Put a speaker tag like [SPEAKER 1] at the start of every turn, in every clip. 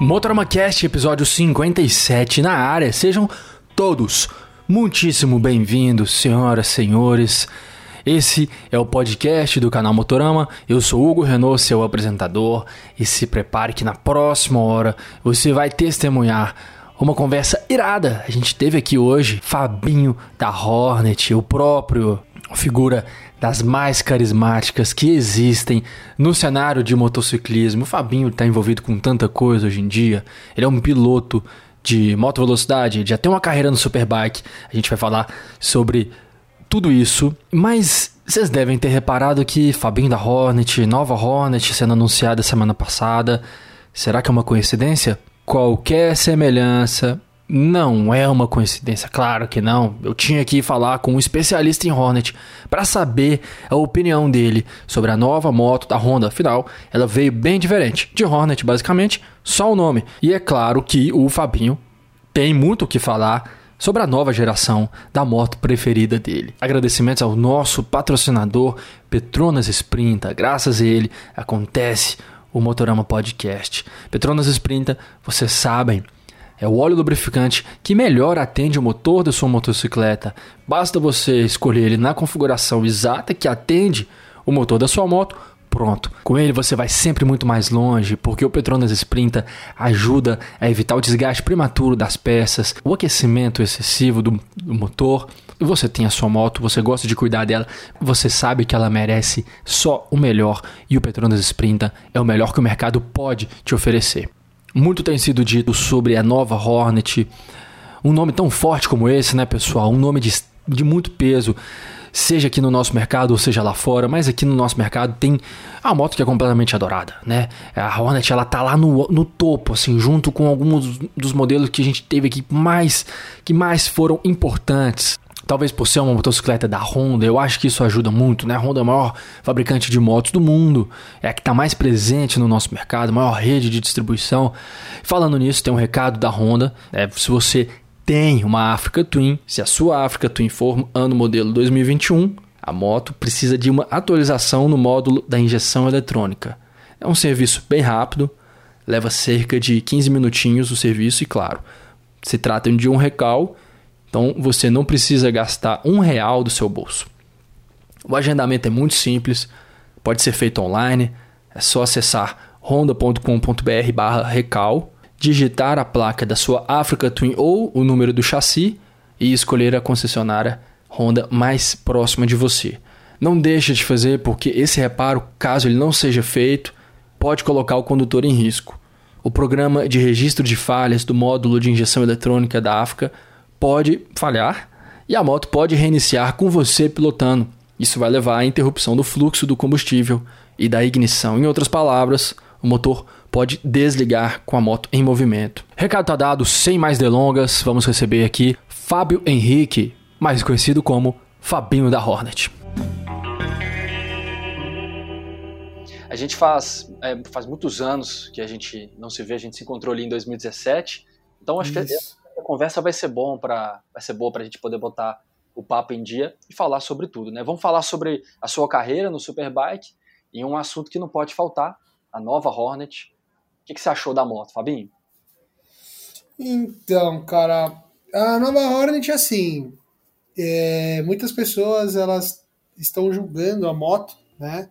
[SPEAKER 1] Motorama Cast, episódio 57 na área. Sejam todos muitíssimo bem-vindos, senhoras, senhores. Esse é o podcast do canal Motorama. Eu sou Hugo Renault, seu apresentador, e se prepare que na próxima hora você vai testemunhar uma conversa irada. A gente teve aqui hoje Fabinho da Hornet, o próprio figura das mais carismáticas que existem no cenário de motociclismo. O Fabinho está envolvido com tanta coisa hoje em dia. Ele é um piloto de moto velocidade, já tem uma carreira no Superbike. A gente vai falar sobre tudo isso, mas vocês devem ter reparado que Fabinho da Hornet, nova Hornet sendo anunciada semana passada. Será que é uma coincidência? Qualquer semelhança não é uma coincidência, claro que não. Eu tinha que falar com um especialista em Hornet para saber a opinião dele sobre a nova moto da Honda. Afinal, ela veio bem diferente de Hornet, basicamente, só o nome. E é claro que o Fabinho tem muito o que falar sobre a nova geração da moto preferida dele. Agradecimentos ao nosso patrocinador Petronas Sprinta. Graças a ele acontece o Motorama Podcast. Petronas Sprinta, vocês sabem, é o óleo lubrificante que melhor atende o motor da sua motocicleta. Basta você escolher ele na configuração exata que atende o motor da sua moto. Pronto. Com ele você vai sempre muito mais longe, porque o Petronas Sprinta ajuda a evitar o desgaste prematuro das peças, o aquecimento excessivo do, do motor. Você tem a sua moto, você gosta de cuidar dela, você sabe que ela merece só o melhor e o Petronas Sprinta é o melhor que o mercado pode te oferecer. Muito tem sido dito sobre a nova Hornet. Um nome tão forte como esse, né, pessoal? Um nome de, de muito peso, seja aqui no nosso mercado ou seja lá fora, mas aqui no nosso mercado tem a moto que é completamente adorada, né? A Hornet, ela tá lá no, no topo, assim, junto com alguns dos modelos que a gente teve aqui mais, que mais foram importantes. Talvez por ser uma motocicleta da Honda, eu acho que isso ajuda muito, né? A Honda é a maior fabricante de motos do mundo, é a que está mais presente no nosso mercado, maior rede de distribuição. Falando nisso, tem um recado da Honda. É, se você tem uma Africa Twin, se a sua Africa Twin for ano modelo 2021, a moto precisa de uma atualização no módulo da injeção eletrônica. É um serviço bem rápido, leva cerca de 15 minutinhos o serviço e claro, se trata de um recal então você não precisa gastar um real do seu bolso. O agendamento é muito simples, pode ser feito online, é só acessar honda.com.br/recal, digitar a placa da sua Africa Twin ou o número do chassi e escolher a concessionária Honda mais próxima de você. Não deixe de fazer porque esse reparo, caso ele não seja feito, pode colocar o condutor em risco. O programa de registro de falhas do módulo de injeção eletrônica da África pode falhar e a moto pode reiniciar com você pilotando. Isso vai levar à interrupção do fluxo do combustível e da ignição. Em outras palavras, o motor pode desligar com a moto em movimento. Recado está dado, sem mais delongas, vamos receber aqui Fábio Henrique, mais conhecido como Fabinho da Hornet. A gente faz, é, faz muitos anos que a gente não se vê, a gente se encontrou ali em 2017, então acho Isso. que conversa vai ser bom para vai ser boa para a gente poder botar o papo em dia e falar sobre tudo, né? Vamos falar sobre a sua carreira no Superbike e um assunto que não pode faltar, a nova Hornet. O que, que você achou da moto, Fabinho?
[SPEAKER 2] Então, cara, a nova Hornet, assim, é, muitas pessoas elas estão julgando a moto, né?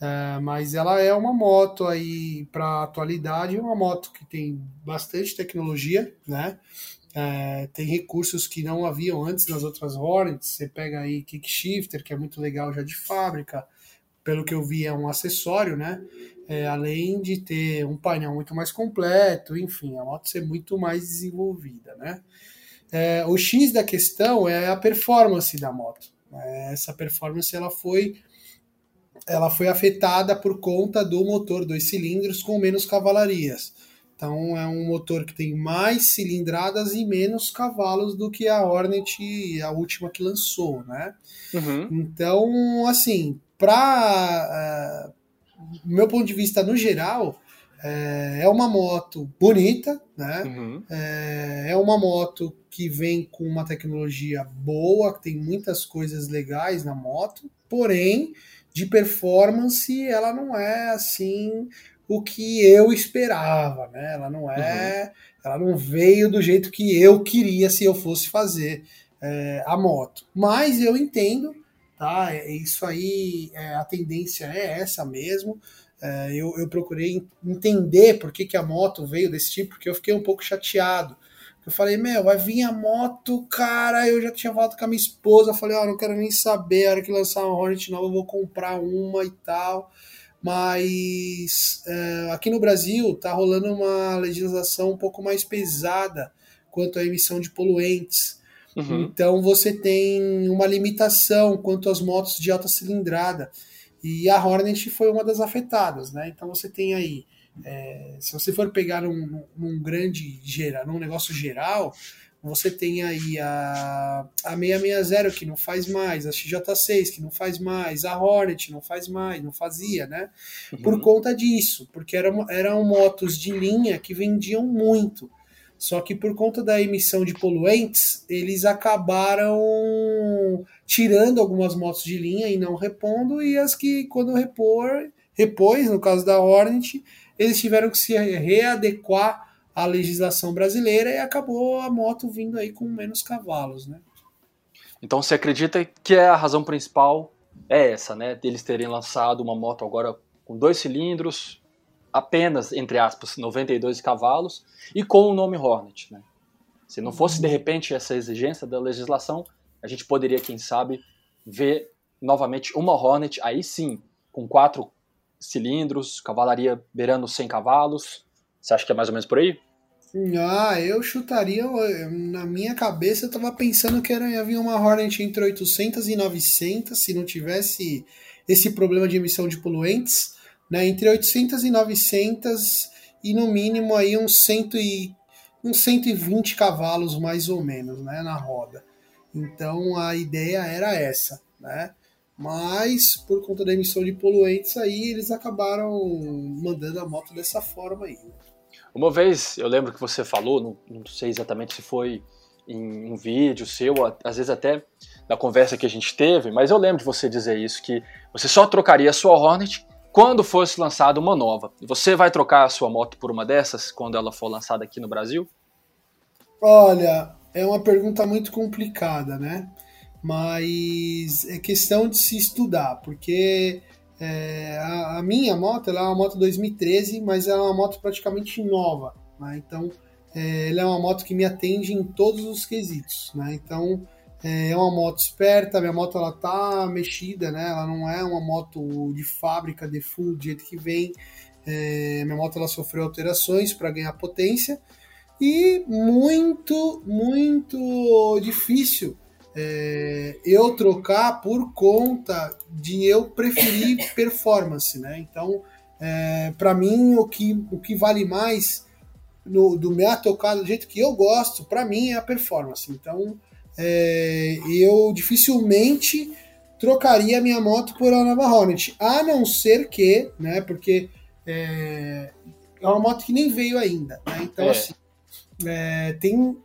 [SPEAKER 2] É, mas ela é uma moto aí para atualidade, uma moto que tem bastante tecnologia, né? É, tem recursos que não haviam antes nas outras Hornets. Você pega aí Kickshifter, que é muito legal já de fábrica. Pelo que eu vi, é um acessório, né? É, além de ter um painel muito mais completo, enfim, a moto ser muito mais desenvolvida, né? É, o X da questão é a performance da moto. É, essa performance ela foi ela foi afetada por conta do motor dois cilindros com menos cavalarias. Então é um motor que tem mais cilindradas e menos cavalos do que a Hornet, a última que lançou, né? Uhum. Então, assim, para uh, meu ponto de vista no geral, é, é uma moto bonita, né? Uhum. É, é uma moto que vem com uma tecnologia boa, que tem muitas coisas legais na moto, porém de performance ela não é assim o que eu esperava, né? Ela não é, uhum. ela não veio do jeito que eu queria se eu fosse fazer é, a moto. Mas eu entendo, tá? É, isso aí, é, a tendência é essa mesmo. É, eu, eu procurei entender por que, que a moto veio desse tipo, porque eu fiquei um pouco chateado. Eu falei, meu, vai vir a moto, cara. Eu já tinha falado com a minha esposa. Falei, ó, oh, não quero nem saber. A hora que lançar uma Hornet nova, eu vou comprar uma e tal. Mas é, aqui no Brasil tá rolando uma legislação um pouco mais pesada quanto à emissão de poluentes. Uhum. Então você tem uma limitação quanto às motos de alta cilindrada. E a Hornet foi uma das afetadas, né? Então você tem aí é, se você for pegar num, num grande geral, num negócio geral, você tem aí a, a 660 que não faz mais, a XJ6 que não faz mais, a Hornet não faz mais, não fazia, né? Uhum. Por conta disso, porque eram, eram motos de linha que vendiam muito. Só que por conta da emissão de poluentes, eles acabaram tirando algumas motos de linha e não repondo, e as que, quando repor, repôs, no caso da Hornet, eles tiveram que se readequar à legislação brasileira e acabou a moto vindo aí com menos cavalos, né?
[SPEAKER 1] Então você acredita que a razão principal é essa, né? Deles terem lançado uma moto agora com dois cilindros, apenas, entre aspas, 92 cavalos e com o nome Hornet, né? Se não fosse de repente essa exigência da legislação, a gente poderia, quem sabe, ver novamente uma Hornet, aí sim, com quatro cilindros, cavalaria beirando 100 cavalos. Você acha que é mais ou menos por aí?
[SPEAKER 2] Ah, eu chutaria. Na minha cabeça eu tava pensando que era, havia uma Hornet entre 800 e 900, se não tivesse esse problema de emissão de poluentes, né? Entre 800 e 900 e no mínimo aí uns, 100 e, uns 120 cavalos mais ou menos, né? Na roda. Então a ideia era essa, né? Mas por conta da emissão de poluentes aí, eles acabaram mandando a moto dessa forma aí. Né?
[SPEAKER 1] Uma vez, eu lembro que você falou, não, não sei exatamente se foi em um vídeo seu, às vezes até da conversa que a gente teve, mas eu lembro de você dizer isso, que você só trocaria a sua Hornet quando fosse lançada uma nova. Você vai trocar a sua moto por uma dessas quando ela for lançada aqui no Brasil?
[SPEAKER 2] Olha, é uma pergunta muito complicada, né? mas é questão de se estudar, porque é, a, a, minha moto ela é uma moto 2013, mas ela é uma moto praticamente nova, né? então é, ela é uma moto que me atende em todos os quesitos, né? então é, é uma moto esperta, minha moto ela tá mexida, né? ela não é uma moto de fábrica, de full, do jeito que vem, é, minha moto ela sofreu alterações para ganhar potência, e muito, muito difícil é, eu trocar por conta de eu preferir performance, né? Então, é, para mim, o que, o que vale mais no, do meu tocado do jeito que eu gosto, para mim é a performance. Então, é, eu dificilmente trocaria a minha moto por a nova Hornet, a não ser que, né? Porque é, é uma moto que nem veio ainda, né? Então, é. assim, é, tem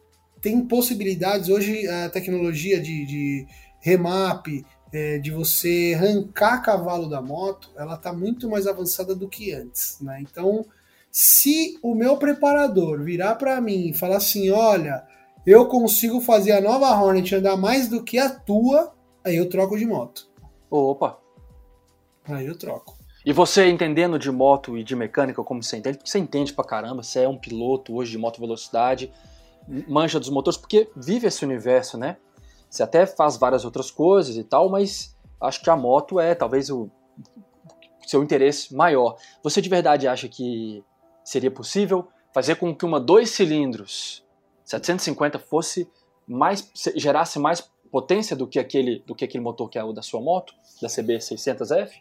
[SPEAKER 2] tem possibilidades. Hoje a tecnologia de, de remap, é, de você arrancar cavalo da moto, ela está muito mais avançada do que antes. Né? Então, se o meu preparador virar para mim e falar assim: olha, eu consigo fazer a nova Hornet andar mais do que a tua, aí eu troco de moto.
[SPEAKER 1] Opa!
[SPEAKER 2] Aí eu troco.
[SPEAKER 1] E você entendendo de moto e de mecânica como você entende, você entende pra caramba, você é um piloto hoje de moto velocidade manja dos motores, porque vive esse universo, né? Você até faz várias outras coisas e tal, mas acho que a moto é talvez o seu interesse maior. Você de verdade acha que seria possível fazer com que uma dois cilindros 750 fosse mais gerasse mais potência do que aquele do que aquele motor que é o da sua moto, da CB 600F?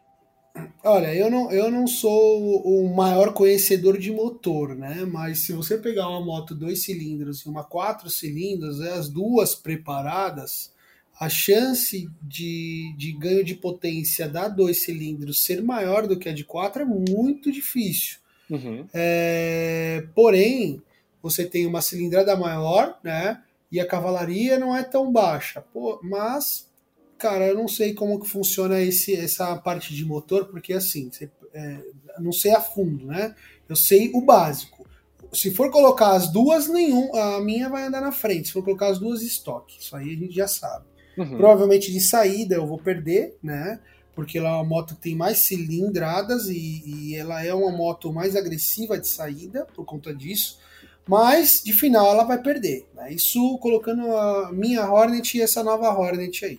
[SPEAKER 2] Olha, eu não, eu não sou o maior conhecedor de motor, né? Mas se você pegar uma moto dois cilindros e uma quatro cilindros, né, as duas preparadas, a chance de, de ganho de potência da dois cilindros ser maior do que a de quatro é muito difícil. Uhum. É, porém, você tem uma cilindrada maior, né? E a cavalaria não é tão baixa. Pô, mas cara, eu não sei como que funciona esse, essa parte de motor, porque assim, você, é, não sei a fundo, né? Eu sei o básico. Se for colocar as duas, nenhum, a minha vai andar na frente. Se for colocar as duas, estoque. Isso aí a gente já sabe. Uhum. Provavelmente de saída eu vou perder, né? Porque ela é uma moto que tem mais cilindradas e, e ela é uma moto mais agressiva de saída por conta disso. Mas de final ela vai perder. Né? Isso colocando a minha Hornet e essa nova Hornet aí.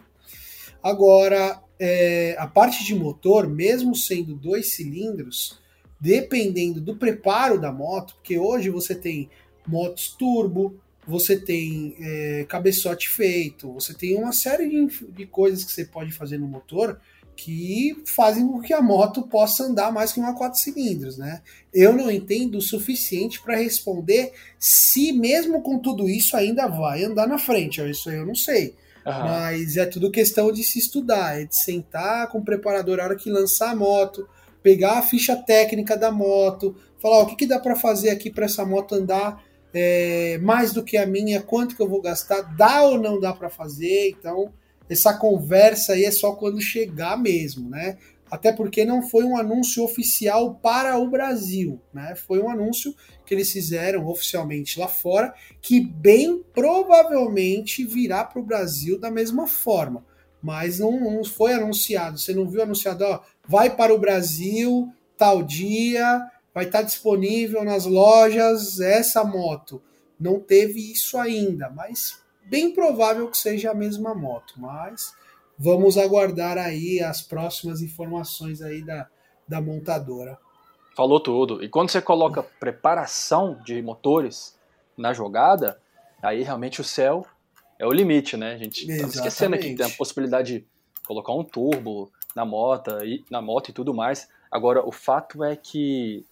[SPEAKER 2] Agora, é, a parte de motor, mesmo sendo dois cilindros, dependendo do preparo da moto, porque hoje você tem motos turbo, você tem é, cabeçote feito, você tem uma série de, de, coisas que você pode fazer no motor que fazem com que a moto possa andar mais que uma quatro cilindros, né? Eu não entendo o suficiente para responder se mesmo com tudo isso ainda vai andar na frente. Isso eu não sei. Uhum. Mas é tudo questão de se estudar, é de sentar com o preparador a hora que lançar a moto, pegar a ficha técnica da moto, falar o que, que dá para fazer aqui para essa moto andar é, mais do que a minha, quanto que eu vou gastar, dá ou não dá para fazer, então essa conversa aí é só quando chegar mesmo, né? Até porque não foi um anúncio oficial para o Brasil, né? Foi um anúncio que eles fizeram oficialmente lá fora, que bem provavelmente virá para o Brasil da mesma forma. Mas não, não, foi anunciado. Você não viu anunciado, ó, vai para o Brasil tal dia, vai estar disponível nas lojas essa moto. Não teve isso ainda, mas bem provável que seja a mesma moto. Mas vamos aguardar aí as próximas informações aí da, da montadora.
[SPEAKER 1] Falou tudo. E quando você coloca preparação de motores na jogada, aí realmente o céu é o limite, né? A gente tá esquecendo aqui que tem a possibilidade de colocar um turbo na moto e na moto e tudo mais. Agora, o fato é que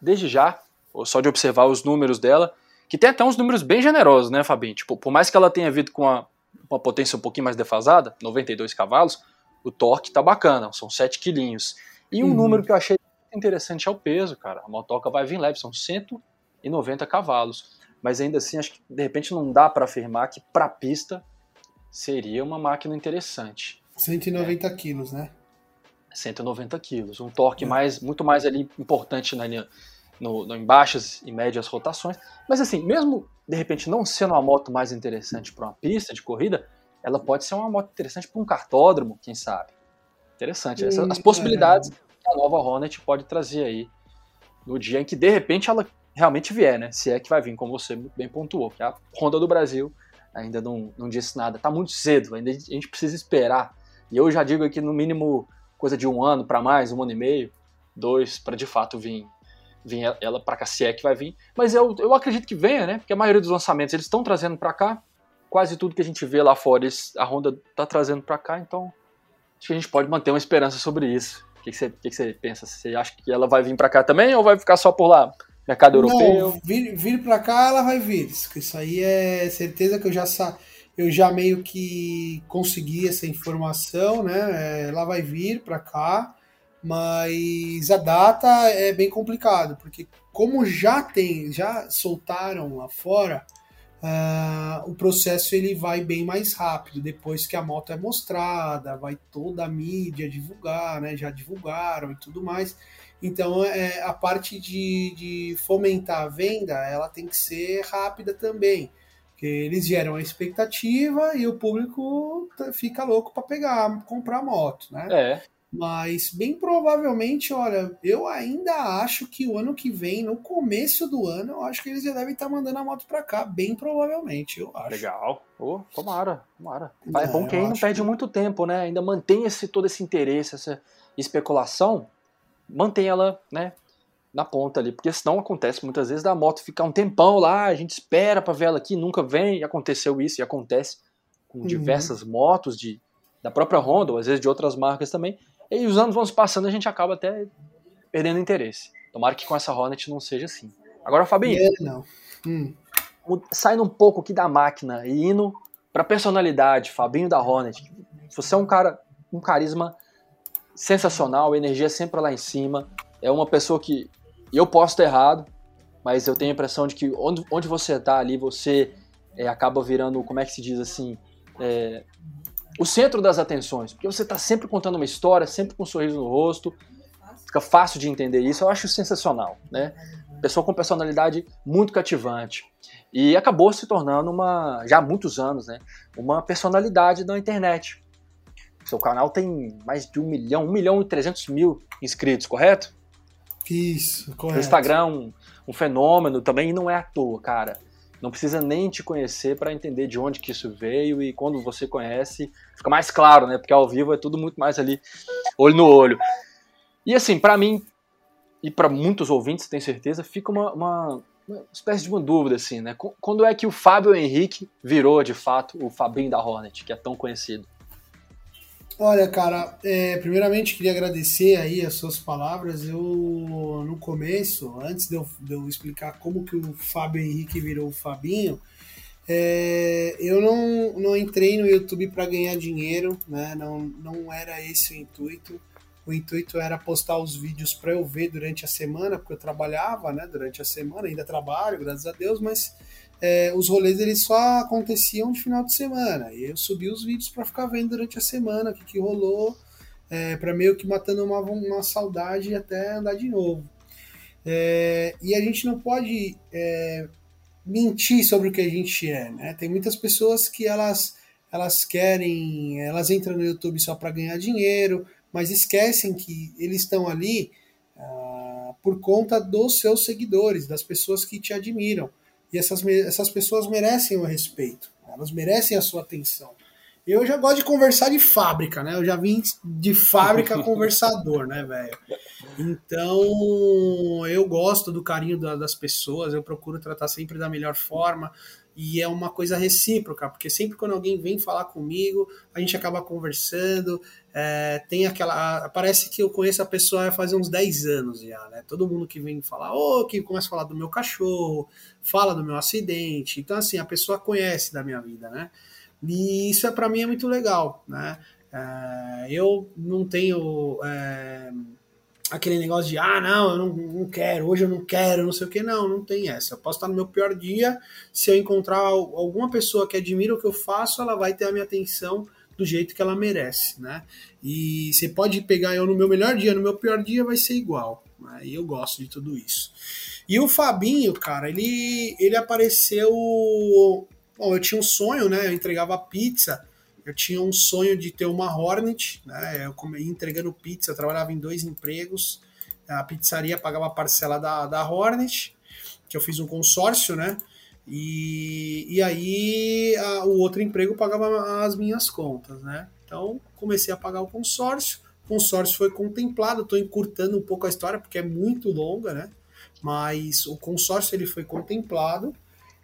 [SPEAKER 1] desde já, só de observar os números dela, que tem até uns números bem generosos, né, Fabinho? Tipo, por mais que ela tenha vindo com uma, uma potência um pouquinho mais defasada, 92 cavalos, o torque tá bacana, são 7 quilinhos. E um uhum. número que eu achei interessante é o peso, cara. A motoca vai vir leve, são 190 cavalos. Mas ainda assim, acho que de repente não dá para afirmar que para pista seria uma máquina interessante.
[SPEAKER 2] 190 é. quilos, né?
[SPEAKER 1] 190 quilos. Um torque é. mais, muito mais ali importante na linha, no, no, em baixas e médias rotações. Mas assim, mesmo de repente não sendo uma moto mais interessante para uma pista de corrida, ela pode ser uma moto interessante para um cartódromo, quem sabe. Interessante. Essas, as possibilidades que a nova Hornet pode trazer aí no dia em que de repente ela realmente vier, né? Se é que vai vir, como você bem pontuou, que a Honda do Brasil ainda não, não disse nada. Tá muito cedo, ainda a gente precisa esperar. E eu já digo aqui no mínimo coisa de um ano para mais, um ano e meio, dois, para de fato vir, vir ela para cá, se é que vai vir. Mas eu, eu acredito que venha, né? Porque a maioria dos lançamentos eles estão trazendo para cá. Quase tudo que a gente vê lá fora, eles, a Honda tá trazendo para cá, então acho que a gente pode manter uma esperança sobre isso. O que, que, você, que, que você pensa? Você acha que ela vai vir para cá também ou vai ficar só por lá? Mercado europeu?
[SPEAKER 2] Não, vir, vir para cá ela vai vir. Isso aí é certeza que eu já sa... eu já meio que consegui essa informação, né? É, ela vai vir para cá, mas a data é bem complicado, porque como já tem, já soltaram lá fora, uh, o processo ele vai bem mais rápido depois que a moto é mostrada, vai toda a mídia divulgar, né? Já divulgaram e tudo mais. Então, é, a parte de, de fomentar a venda, ela tem que ser rápida também. Eles geram a expectativa e o público fica louco para pegar, comprar moto, né?
[SPEAKER 1] É.
[SPEAKER 2] Mas bem provavelmente, olha, eu ainda acho que o ano que vem, no começo do ano, eu acho que eles já devem estar tá mandando a moto para cá, bem provavelmente, eu acho.
[SPEAKER 1] Legal. Oh, tomara, tomara. É, é bom que aí não perde que... muito tempo, né? Ainda mantém esse, todo esse interesse, essa especulação mantém ela, né, na ponta ali, porque senão acontece muitas vezes da moto ficar um tempão lá, a gente espera para ver ela aqui, nunca vem, e aconteceu isso, e acontece com uhum. diversas motos de, da própria Honda, ou às vezes de outras marcas também, e os anos vão se passando a gente acaba até perdendo interesse. Tomara que com essa Hornet não seja assim. Agora, Fabinho,
[SPEAKER 2] é, não. Hum.
[SPEAKER 1] saindo um pouco aqui da máquina e indo pra personalidade, Fabinho da Hornet, você é um cara, um carisma sensacional, energia sempre lá em cima. É uma pessoa que eu posso estar errado, mas eu tenho a impressão de que onde, onde você está ali, você é, acaba virando, como é que se diz assim, é, o centro das atenções, porque você está sempre contando uma história, sempre com um sorriso no rosto, fica fácil de entender isso, eu acho sensacional, né? Pessoa com personalidade muito cativante. E acabou se tornando uma, já há muitos anos, né? Uma personalidade da internet. Seu canal tem mais de um milhão, um milhão e trezentos mil inscritos, correto?
[SPEAKER 2] Isso, correto.
[SPEAKER 1] No Instagram, um, um fenômeno também, e não é à toa, cara. Não precisa nem te conhecer para entender de onde que isso veio e quando você conhece, fica mais claro, né? Porque ao vivo é tudo muito mais ali, olho no olho. E assim, para mim e para muitos ouvintes, tenho certeza, fica uma, uma, uma, espécie de uma dúvida assim, né? Quando é que o Fábio Henrique virou de fato o Fabinho da Hornet, que é tão conhecido?
[SPEAKER 2] Olha, cara, é, primeiramente queria agradecer aí as suas palavras. Eu, no começo, antes de eu, de eu explicar como que o Fábio Henrique virou o Fabinho, é, eu não, não entrei no YouTube para ganhar dinheiro, né? Não, não era esse o intuito. O intuito era postar os vídeos para eu ver durante a semana, porque eu trabalhava, né? Durante a semana, ainda trabalho, graças a Deus, mas é, os rolês eles só aconteciam de final de semana. E eu subi os vídeos para ficar vendo durante a semana o que, que rolou, é, para meio que matando uma, uma saudade até andar de novo. É, e a gente não pode é, mentir sobre o que a gente é, né? Tem muitas pessoas que elas elas querem, elas entram no YouTube só para ganhar dinheiro, mas esquecem que eles estão ali ah, por conta dos seus seguidores, das pessoas que te admiram. E essas, essas pessoas merecem o respeito, elas merecem a sua atenção. Eu já gosto de conversar de fábrica, né? Eu já vim de fábrica conversador, né, velho? Então, eu gosto do carinho das pessoas, eu procuro tratar sempre da melhor forma. E é uma coisa recíproca, porque sempre quando alguém vem falar comigo, a gente acaba conversando. É, tem aquela. Parece que eu conheço a pessoa há fazer uns 10 anos já, né? Todo mundo que vem falar, ou oh, que começa a falar do meu cachorro, fala do meu acidente. Então, assim, a pessoa conhece da minha vida, né? E isso é para mim é muito legal, né? É, eu não tenho. É, aquele negócio de, ah, não, eu não, não quero, hoje eu não quero, não sei o que, não, não tem essa. Eu posso estar no meu pior dia, se eu encontrar alguma pessoa que admira o que eu faço, ela vai ter a minha atenção do jeito que ela merece, né? E você pode pegar eu no meu melhor dia, no meu pior dia vai ser igual. Né? E eu gosto de tudo isso. E o Fabinho, cara, ele, ele apareceu. Bom, eu tinha um sonho, né? Eu entregava pizza eu tinha um sonho de ter uma Hornet, né? Eu entregando pizza, eu trabalhava em dois empregos. A pizzaria pagava a parcela da, da Hornet, que eu fiz um consórcio, né? E, e aí a, o outro emprego pagava as minhas contas, né? Então comecei a pagar o consórcio. O consórcio foi contemplado. Estou encurtando um pouco a história porque é muito longa, né? Mas o consórcio ele foi contemplado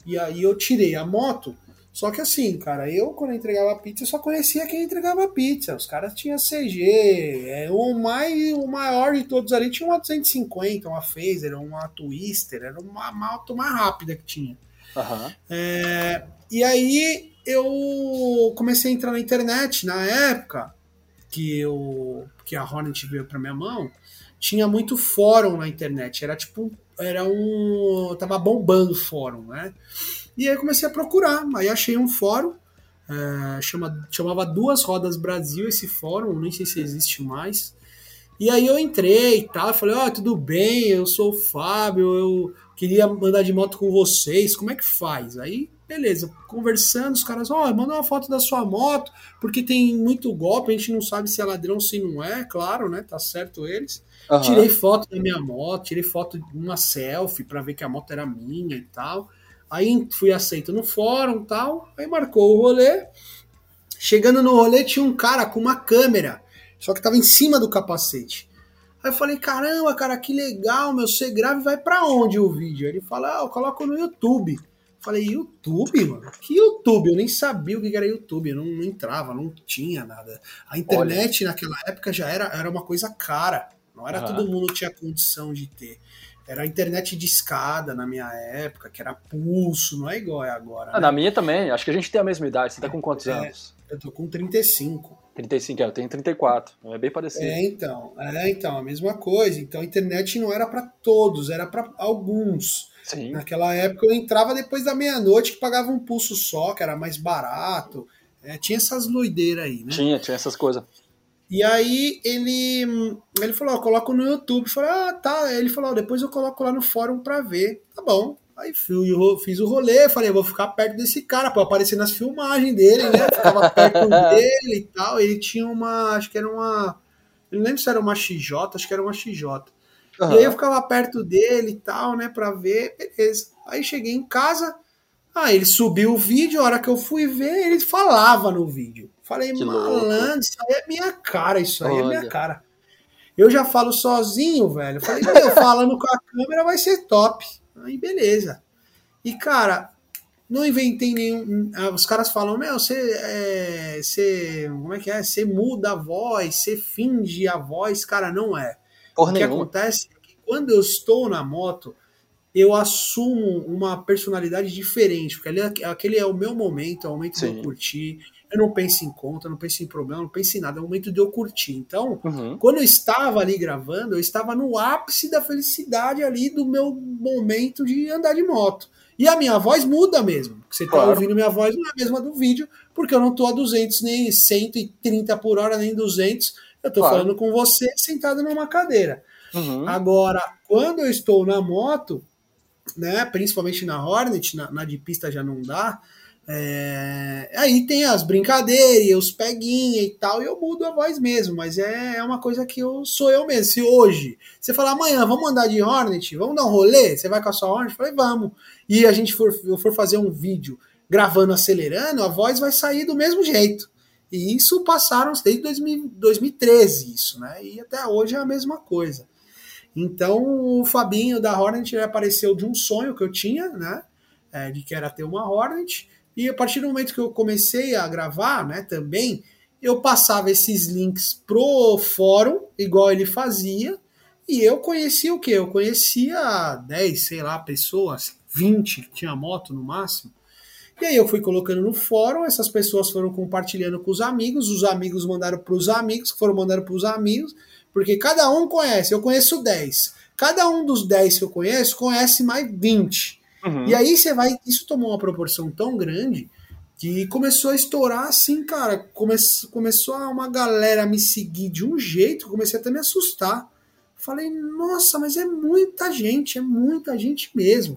[SPEAKER 2] e aí eu tirei a moto só que assim, cara, eu quando entregava pizza, só conhecia quem entregava pizza. Os caras tinham CG, é, o, mais, o maior de todos ali tinha uma 250, uma Phaser, uma Twister, era uma moto mais rápida que tinha.
[SPEAKER 1] Uhum.
[SPEAKER 2] É, e aí eu comecei a entrar na internet na época que, eu, que a Hornet veio para minha mão. Tinha muito fórum na internet, era tipo, era um. tava bombando fórum, né? E aí comecei a procurar. Aí achei um fórum, é, chama, chamava Duas Rodas Brasil esse fórum, nem sei se existe mais. E aí eu entrei e tal, falei, ó, oh, tudo bem, eu sou o Fábio, eu queria andar de moto com vocês, como é que faz? Aí, beleza, conversando, os caras, ó, oh, manda uma foto da sua moto, porque tem muito golpe, a gente não sabe se é ladrão, se não é, claro, né, tá certo eles. Uhum. Tirei foto da minha moto, tirei foto de uma selfie para ver que a moto era minha e tal. Aí fui aceito no fórum tal, aí marcou o rolê. Chegando no rolê tinha um cara com uma câmera, só que tava em cima do capacete. Aí eu falei, caramba, cara, que legal, meu, você grave vai para onde o vídeo? Ele fala, ah, eu coloco no YouTube. falei, YouTube, mano? Que YouTube? Eu nem sabia o que era YouTube, eu não, não entrava, não tinha nada. A internet Olha. naquela época já era, era uma coisa cara, não era uhum. todo mundo que tinha condição de ter. Era internet de escada na minha época, que era pulso, não é igual é agora.
[SPEAKER 1] Ah, né? Na minha também, acho que a gente tem a mesma idade. Você tá com quantos
[SPEAKER 2] é,
[SPEAKER 1] anos?
[SPEAKER 2] Eu tô com 35.
[SPEAKER 1] 35, é, eu tenho 34. É bem parecido.
[SPEAKER 2] É, então, é, então, a mesma coisa. Então a internet não era para todos, era para alguns.
[SPEAKER 1] Sim.
[SPEAKER 2] Naquela época eu entrava depois da meia-noite que pagava um pulso só, que era mais barato. É, tinha essas loideiras aí, né?
[SPEAKER 1] Tinha, tinha essas coisas.
[SPEAKER 2] E aí ele, ele falou, ó, coloco no YouTube. Eu falei, ah, tá. Ele falou, ó, depois eu coloco lá no fórum pra ver. Tá bom. Aí fui, fiz o rolê, falei, vou ficar perto desse cara, pra aparecer nas filmagens dele, né? Ficava perto dele e tal. Ele tinha uma, acho que era uma. Não lembro se era uma XJ, acho que era uma XJ. Uhum. E aí eu ficava perto dele e tal, né, pra ver, beleza. Aí cheguei em casa, aí ele subiu o vídeo, a hora que eu fui ver, ele falava no vídeo. Falei, que malandro, isso aí é minha cara, isso aí Olha. é minha cara. Eu já falo sozinho, velho. Falei, meu, falando com a câmera vai ser top. Aí beleza. E, cara, não inventei nenhum. Ah, os caras falam, meu, você. É, você como é que é? Você muda a voz, você finge a voz. Cara, não é. Porra o que acontece é que quando eu estou na moto, eu assumo uma personalidade diferente, porque ali, aquele é o meu momento, é o momento Sim. de eu curtir eu não penso em conta, não penso em problema, não penso em nada. É o momento de eu curtir. Então, uhum. quando eu estava ali gravando, eu estava no ápice da felicidade ali do meu momento de andar de moto. E a minha voz muda mesmo. Você está claro. ouvindo minha voz não é a mesma do vídeo, porque eu não estou a 200, nem 130 por hora, nem 200. Eu estou claro. falando com você sentado numa cadeira. Uhum. Agora, quando eu estou na moto, né, principalmente na Hornet, na, na de pista já não dá, é, aí tem as brincadeiras, os peguinha e tal, e eu mudo a voz mesmo, mas é, é uma coisa que eu sou eu mesmo. Se hoje você falar amanhã, vamos andar de Hornet, vamos dar um rolê, você vai com a sua Hornet? Eu falei, vamos. E a gente for, eu for fazer um vídeo gravando, acelerando, a voz vai sair do mesmo jeito. E isso passaram desde 2000, 2013, isso, né? E até hoje é a mesma coisa. Então o Fabinho da Hornet apareceu de um sonho que eu tinha, né? É, de que era ter uma Hornet. E a partir do momento que eu comecei a gravar, né, também, eu passava esses links pro fórum, igual ele fazia, e eu conhecia o quê? Eu conhecia 10, sei lá, pessoas, 20 que tinha moto no máximo. E aí eu fui colocando no fórum, essas pessoas foram compartilhando com os amigos, os amigos mandaram para os amigos, foram mandando para os amigos, porque cada um conhece, eu conheço 10. Cada um dos 10 que eu conheço conhece mais 20. Uhum. E aí você vai. Isso tomou uma proporção tão grande que começou a estourar assim, cara. Come, começou uma galera a me seguir de um jeito, comecei até a me assustar. Falei, nossa, mas é muita gente, é muita gente mesmo.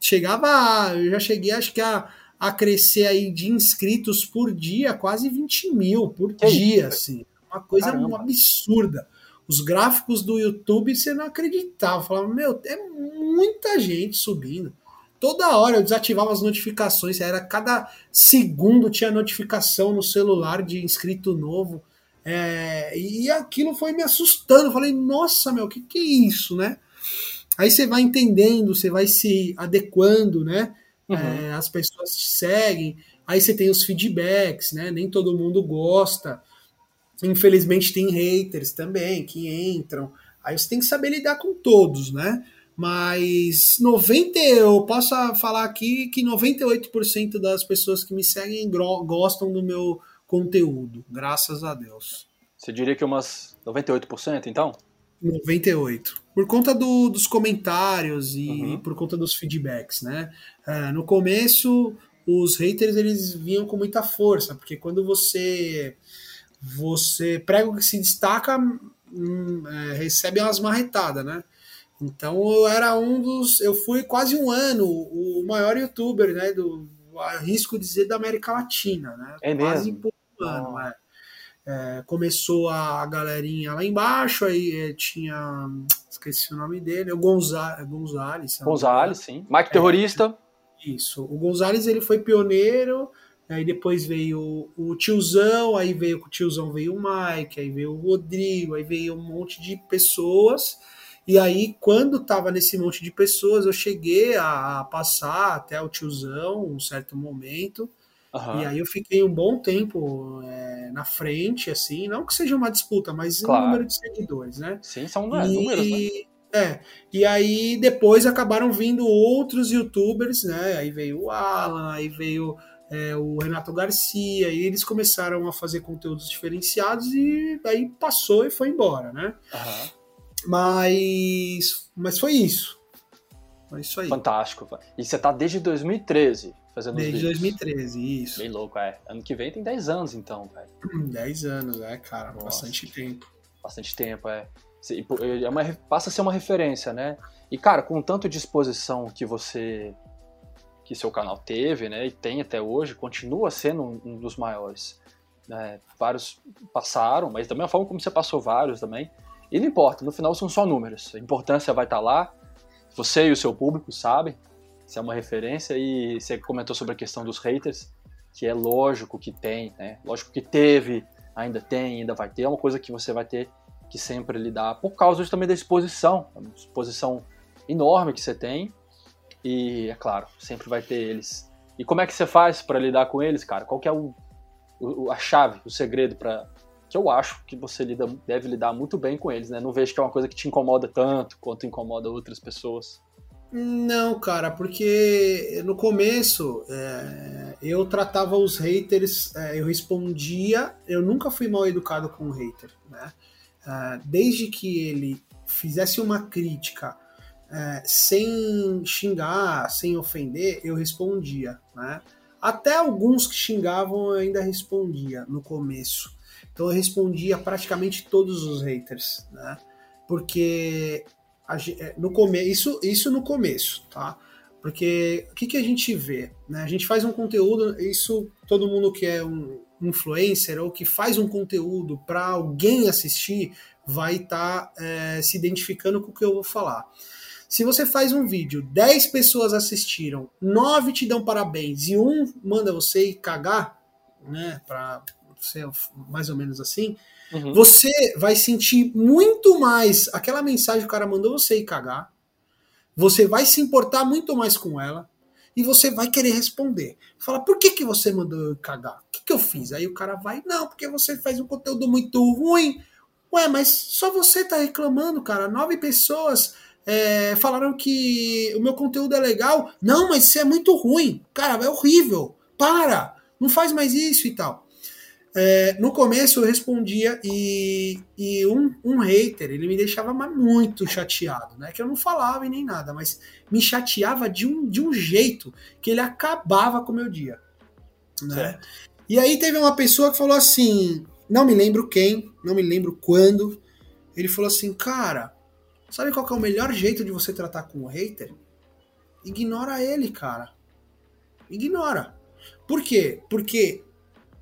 [SPEAKER 2] Chegava, a, eu já cheguei, acho que a, a crescer aí de inscritos por dia, quase 20 mil por que dia, isso? assim. Uma coisa Caramba. absurda. Os gráficos do YouTube você não acreditava. Falava, meu, é muita gente subindo. Toda hora eu desativava as notificações, era cada segundo tinha notificação no celular de inscrito novo. É, e aquilo foi me assustando. Eu falei, nossa, meu, o que, que é isso, né? Aí você vai entendendo, você vai se adequando, né? Uhum. É, as pessoas te seguem, aí você tem os feedbacks, né? Nem todo mundo gosta. Infelizmente tem haters também que entram. Aí você tem que saber lidar com todos, né? Mas 90, eu posso falar aqui que 98% das pessoas que me seguem gostam do meu conteúdo, graças a Deus.
[SPEAKER 1] Você diria que umas 98%, então?
[SPEAKER 2] 98. Por conta do, dos comentários e uhum. por conta dos feedbacks, né? É, no começo, os haters eles vinham com muita força, porque quando você você prega que se destaca, hum, é, recebe umas marretadas, né? Então eu era um dos. Eu fui quase um ano o maior youtuber, né? Do, arrisco dizer da América Latina, né?
[SPEAKER 1] É
[SPEAKER 2] quase
[SPEAKER 1] mesmo?
[SPEAKER 2] um ano, é. É, começou a, a galerinha lá embaixo, aí é, tinha. Esqueci o nome dele, o Gonza, Gonzalez.
[SPEAKER 1] Gonzalez, sim. Mike Terrorista.
[SPEAKER 2] É, isso. O Gonzalez ele foi pioneiro, aí depois veio o, tiozão, aí veio o tiozão veio o Mike, aí veio o Rodrigo, aí veio um monte de pessoas. E aí, quando tava nesse monte de pessoas, eu cheguei a, a passar até o tiozão, um certo momento. Uhum. E aí eu fiquei um bom tempo é, na frente, assim, não que seja uma disputa, mas claro. um número de seguidores, né?
[SPEAKER 1] Sim, são e, números, né?
[SPEAKER 2] É, e aí depois acabaram vindo outros youtubers, né? Aí veio o Alan, aí veio é, o Renato Garcia, e eles começaram a fazer conteúdos diferenciados e aí passou e foi embora, né? Uhum. Mas, mas foi isso. Foi isso aí.
[SPEAKER 1] Fantástico. E você tá desde 2013 fazendo
[SPEAKER 2] Desde 2013, isso.
[SPEAKER 1] Bem louco, é. Ano que vem tem 10 anos, então, velho.
[SPEAKER 2] 10 anos, é, cara. Nossa. Bastante tempo.
[SPEAKER 1] Bastante tempo, é. É uma, passa a ser uma referência, né? E, cara, com tanto disposição que você. que seu canal teve, né? E tem até hoje, continua sendo um, um dos maiores. Né? Vários passaram, mas da mesma forma como você passou vários também. E não importa, no final são só números. A importância vai estar tá lá. Você e o seu público sabem. Isso é uma referência. E você comentou sobre a questão dos haters, que é lógico que tem, né? Lógico que teve, ainda tem, ainda vai ter. É uma coisa que você vai ter que sempre lidar, por causa também da exposição, a exposição enorme que você tem. E, é claro, sempre vai ter eles. E como é que você faz para lidar com eles, cara? Qual que é o, o a chave, o segredo para que eu acho que você lida, deve lidar muito bem com eles, né? Não vejo que é uma coisa que te incomoda tanto quanto incomoda outras pessoas.
[SPEAKER 2] Não, cara, porque no começo é, eu tratava os haters, é, eu respondia, eu nunca fui mal educado com um hater, né? É, desde que ele fizesse uma crítica é, sem xingar, sem ofender, eu respondia, né? Até alguns que xingavam eu ainda respondia no começo. Então eu respondia praticamente todos os haters, né? Porque a, é, no começo, isso, isso no começo, tá? Porque o que, que a gente vê? Né? A gente faz um conteúdo, isso todo mundo que é um influencer ou que faz um conteúdo para alguém assistir vai estar tá, é, se identificando com o que eu vou falar. Se você faz um vídeo, 10 pessoas assistiram, 9 te dão parabéns e um manda você cagar, né, para ser mais ou menos assim, uhum. você vai sentir muito mais aquela mensagem que o cara mandou você ir cagar, você vai se importar muito mais com ela e você vai querer responder. Fala, por que, que você mandou eu cagar? O que, que eu fiz? Aí o cara vai, não, porque você faz um conteúdo muito ruim. Ué, mas só você tá reclamando, cara. Nove pessoas é, falaram que o meu conteúdo é legal. Não, mas isso é muito ruim. Cara, é horrível. Para! Não faz mais isso e tal. É, no começo eu respondia e, e um, um, hater, ele me deixava muito chateado, né? Que eu não falava e nem nada, mas me chateava de um, de um jeito que ele acabava com o meu dia, né? E aí teve uma pessoa que falou assim, não me lembro quem, não me lembro quando, ele falou assim, cara, sabe qual é o melhor jeito de você tratar com o hater? Ignora ele, cara. Ignora. Por quê? Porque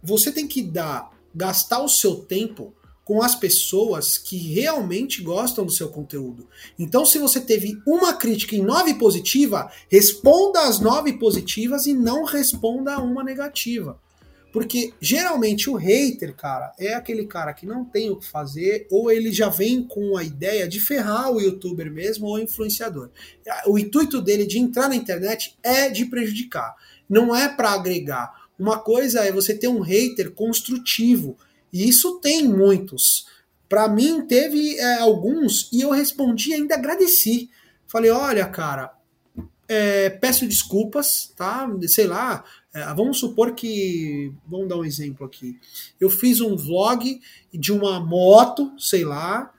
[SPEAKER 2] você tem que dar, gastar o seu tempo com as pessoas que realmente gostam do seu conteúdo. Então, se você teve uma crítica em nove positiva, responda as nove positivas e não responda a uma negativa. Porque geralmente o hater, cara, é aquele cara que não tem o que fazer, ou ele já vem com a ideia de ferrar o youtuber mesmo ou o influenciador. O intuito dele de entrar na internet é de prejudicar, não é para agregar. Uma coisa é você ter um hater construtivo, e isso tem muitos. Para mim, teve é, alguns, e eu respondi ainda agradeci. Falei: olha, cara, é, peço desculpas, tá? Sei lá, é, vamos supor que. Vamos dar um exemplo aqui. Eu fiz um vlog de uma moto, sei lá.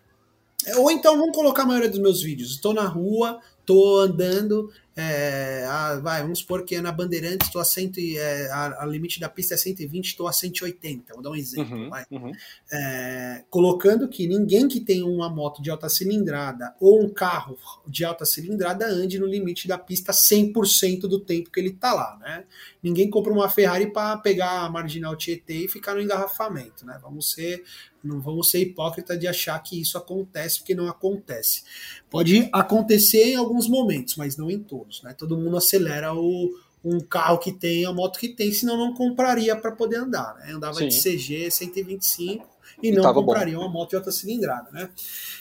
[SPEAKER 2] Ou então vamos colocar a maioria dos meus vídeos. Estou na rua, estou andando, é, a, vai, vamos supor que na Bandeirantes, estou a, cento, é, a, a, limite da pista é 120, estou a 180, vou dar um exemplo. Uhum, uhum. É, colocando que ninguém que tem uma moto de alta cilindrada ou um carro de alta cilindrada ande no limite da pista 100% do tempo que ele está lá. Né? Ninguém compra uma Ferrari para pegar a marginal Tietê e ficar no engarrafamento. Né? Vamos ser não vamos ser hipócritas de achar que isso acontece, porque não acontece. Pode acontecer em alguns momentos, mas não em todos. Né? Todo mundo acelera o, um carro que tem, a moto que tem, senão não compraria para poder andar. Né? Andava Sim. de CG 125 e, e não compraria bom. uma moto de alta cilindrada. Né?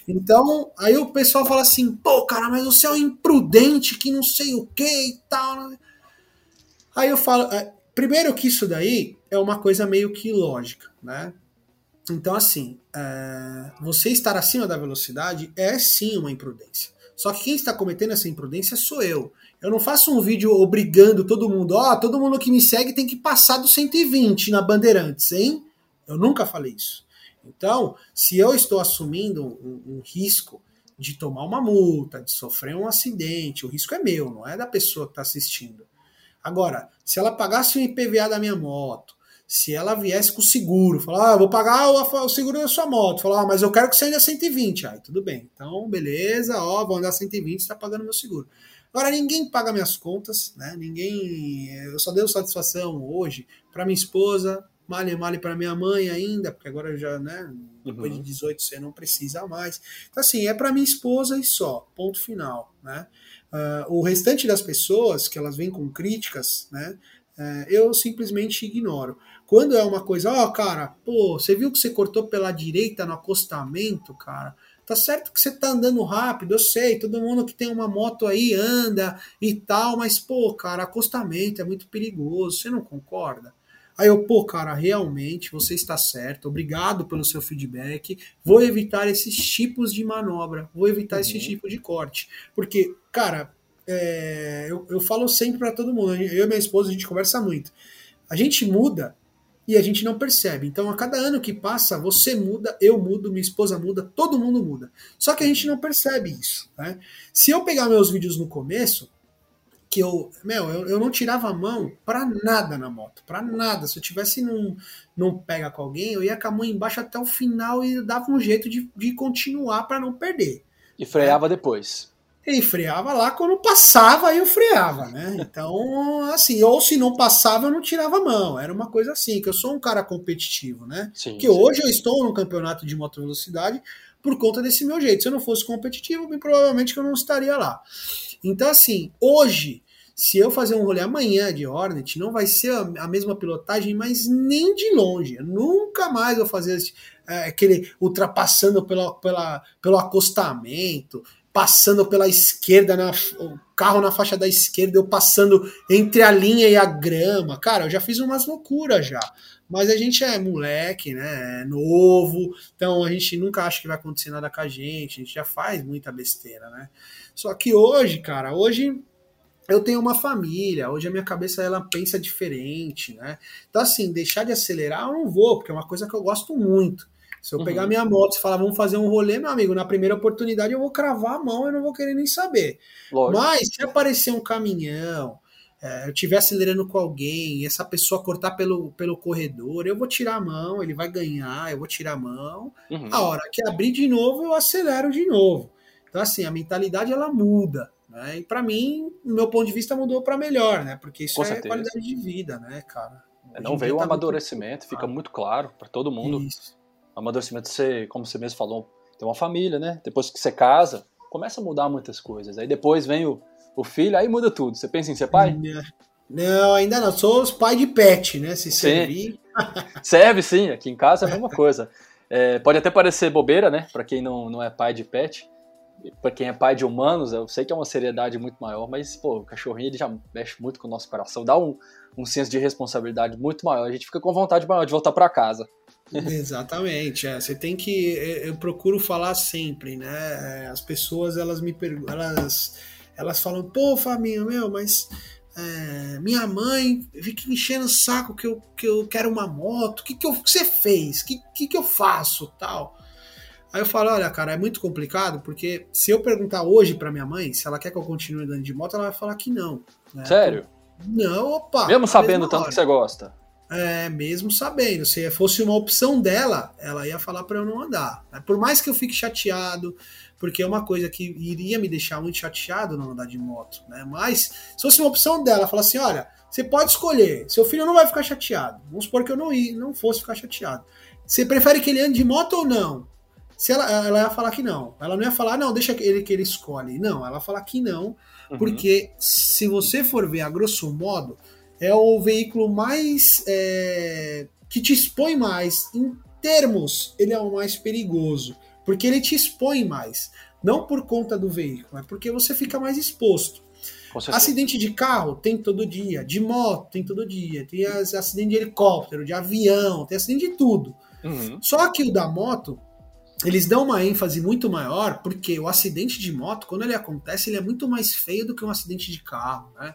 [SPEAKER 2] Então, aí o pessoal fala assim: pô, cara, mas você é um imprudente que não sei o que e tal. Né? Aí eu falo. É, primeiro que isso daí é uma coisa meio que lógica, né? Então, assim, é, você estar acima da velocidade é sim uma imprudência. Só que quem está cometendo essa imprudência sou eu. Eu não faço um vídeo obrigando todo mundo, ó, oh, todo mundo que me segue tem que passar do 120 na Bandeirantes, hein? Eu nunca falei isso. Então, se eu estou assumindo um, um risco de tomar uma multa, de sofrer um acidente, o risco é meu, não é da pessoa que está assistindo. Agora, se ela pagasse o IPVA da minha moto, se ela viesse com o seguro, falar, ah, vou pagar o, o, seguro da sua moto, falar, ah, mas eu quero que você ande a 120. Aí, tudo bem. Então, beleza, ó, vou andar a 120, você tá pagando meu seguro. Agora, ninguém paga minhas contas, né? Ninguém. Eu só dei satisfação hoje para minha esposa, male male para minha mãe ainda, porque agora já, né? Depois uhum. de 18 você não precisa mais. Então, assim, é para minha esposa e só, ponto final, né? Uh, o restante das pessoas que elas vêm com críticas, né? Uh, eu simplesmente ignoro. Quando é uma coisa, ó, oh, cara, pô, você viu que você cortou pela direita no acostamento, cara? Tá certo que você tá andando rápido, eu sei, todo mundo que tem uma moto aí anda e tal, mas, pô, cara, acostamento é muito perigoso, você não concorda? Aí eu, pô, cara, realmente você está certo, obrigado pelo seu feedback, vou evitar esses tipos de manobra, vou evitar uhum. esse tipo de corte. Porque, cara, é, eu, eu falo sempre para todo mundo, eu e minha esposa, a gente conversa muito. A gente muda e a gente não percebe. Então, a cada ano que passa, você muda, eu mudo, minha esposa muda, todo mundo muda. Só que a gente não percebe isso. Né? Se eu pegar meus vídeos no começo, que eu, meu, eu, eu não tirava a mão para nada na moto, para nada. Se eu tivesse num, num pega com alguém, eu ia com a mão embaixo até o final e dava um jeito de, de continuar para não perder.
[SPEAKER 1] E freava né? depois.
[SPEAKER 2] E freava lá quando passava, aí eu freava, né? Então, assim, ou se não passava, eu não tirava a mão. Era uma coisa assim, que eu sou um cara competitivo, né? Sim, que sim. hoje eu estou no campeonato de moto velocidade por conta desse meu jeito. Se eu não fosse competitivo, bem provavelmente eu não estaria lá. Então, assim, hoje, se eu fazer um rolê amanhã de Hornet, não vai ser a mesma pilotagem, mas nem de longe. Eu nunca mais vou fazer esse, é, aquele ultrapassando pela, pela, pelo acostamento passando pela esquerda, na, o carro na faixa da esquerda, eu passando entre a linha e a grama. Cara, eu já fiz umas loucuras já. Mas a gente é moleque, né? É novo, então a gente nunca acha que vai acontecer nada com a gente, a gente já faz muita besteira, né? Só que hoje, cara, hoje eu tenho uma família, hoje a minha cabeça ela pensa diferente, né? Então, assim, deixar de acelerar eu não vou, porque é uma coisa que eu gosto muito. Se eu uhum. pegar minha moto e falar, vamos fazer um rolê, meu amigo, na primeira oportunidade eu vou cravar a mão e não vou querer nem saber. Lógico. Mas se aparecer um caminhão, é, eu estiver acelerando com alguém, e essa pessoa cortar pelo, pelo corredor, eu vou tirar a mão, ele vai ganhar, eu vou tirar a mão. Uhum. A hora que abrir de novo, eu acelero de novo. Então, assim, a mentalidade ela muda. Né? E para mim, o meu ponto de vista mudou para melhor, né? Porque isso com é certeza. qualidade de vida, né, cara?
[SPEAKER 1] É, não veio o tá amadurecimento, muito... fica muito claro para todo mundo. Isso amadurecimento, você, como você mesmo falou, tem uma família, né? Depois que você casa, começa a mudar muitas coisas. Aí depois vem o, o filho, aí muda tudo. Você pensa em ser pai?
[SPEAKER 2] Não, ainda não. Sou os pai de pet, né? Se servir.
[SPEAKER 1] Serve sim, aqui em casa é a mesma coisa. É, pode até parecer bobeira, né? Para quem não, não é pai de pet. Para quem é pai de humanos, eu sei que é uma seriedade muito maior, mas, pô, o cachorrinho ele já mexe muito com o nosso coração, dá um, um senso de responsabilidade muito maior. A gente fica com vontade maior de voltar para casa.
[SPEAKER 2] Exatamente, é. Você tem que. É, eu procuro falar sempre, né? É, as pessoas elas me perguntam, elas, elas falam, pô, Fabinho, meu, mas é, minha mãe fica enchendo o saco que eu, que eu quero uma moto, o que, que, eu, que você fez? O que, que, que eu faço? tal. Aí eu falo, olha, cara, é muito complicado, porque se eu perguntar hoje para minha mãe se ela quer que eu continue andando de moto, ela vai falar que não.
[SPEAKER 1] Né? Sério?
[SPEAKER 2] Não, opa.
[SPEAKER 1] Mesmo sabendo tanto hora. que você gosta.
[SPEAKER 2] É, mesmo sabendo. Se fosse uma opção dela, ela ia falar para eu não andar. Por mais que eu fique chateado, porque é uma coisa que iria me deixar muito chateado não andar de moto, né? Mas se fosse uma opção dela, falar assim, olha, você pode escolher, seu filho não vai ficar chateado. Vamos supor que eu não ia, não fosse ficar chateado. Você prefere que ele ande de moto ou não? Se ela, ela ia falar que não. Ela não ia falar, não, deixa ele que ele escolhe. Não, ela ia falar que não, uhum. porque se você for ver a grosso modo, é o veículo mais. É, que te expõe mais. Em termos, ele é o mais perigoso. Porque ele te expõe mais. Não por conta do veículo, é porque você fica mais exposto. Acidente de carro tem todo dia, de moto tem todo dia, tem acidente de helicóptero, de avião, tem acidente de tudo. Uhum. Só que o da moto, eles dão uma ênfase muito maior, porque o acidente de moto, quando ele acontece, ele é muito mais feio do que um acidente de carro, né?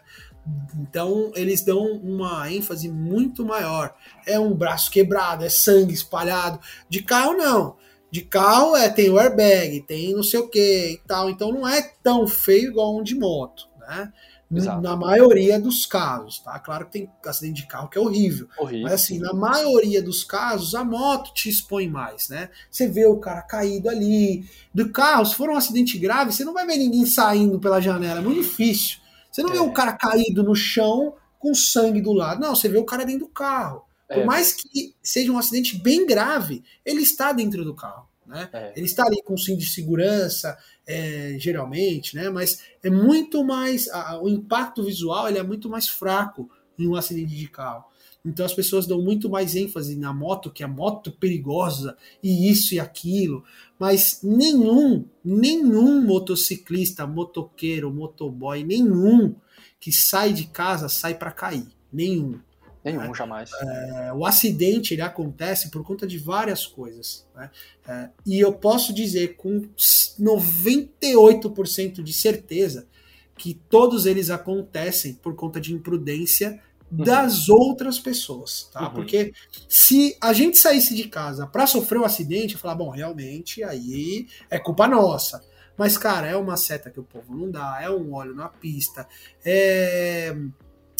[SPEAKER 2] Então eles dão uma ênfase muito maior. É um braço quebrado, é sangue espalhado. De carro não. De carro é tem o airbag, tem não sei o que e tal. Então não é tão feio igual um de moto, né? Exato. Na maioria dos casos, tá? Claro que tem acidente de carro que é horrível. horrível. Mas assim, na maioria dos casos, a moto te expõe mais, né? Você vê o cara caído ali. Do carro, se for um acidente grave, você não vai ver ninguém saindo pela janela. É muito difícil. Você não é. vê o cara caído no chão com sangue do lado. Não, você vê o cara dentro do carro. Por é. mais que seja um acidente bem grave, ele está dentro do carro. Né? É. Ele está ali com cinto de segurança, é, geralmente, né? mas é muito mais. A, o impacto visual ele é muito mais fraco em um acidente de carro. Então as pessoas dão muito mais ênfase na moto, que é moto perigosa, e isso e aquilo. Mas nenhum, nenhum motociclista, motoqueiro, motoboy, nenhum que sai de casa sai para cair. Nenhum.
[SPEAKER 1] Nenhum, jamais.
[SPEAKER 2] É, o acidente ele acontece por conta de várias coisas. Né? É, e eu posso dizer com 98% de certeza que todos eles acontecem por conta de imprudência uhum. das outras pessoas, tá? Uhum. Porque se a gente saísse de casa para sofrer um acidente, falar, bom, realmente aí é culpa nossa. Mas, cara, é uma seta que o povo não dá, é um óleo na pista, é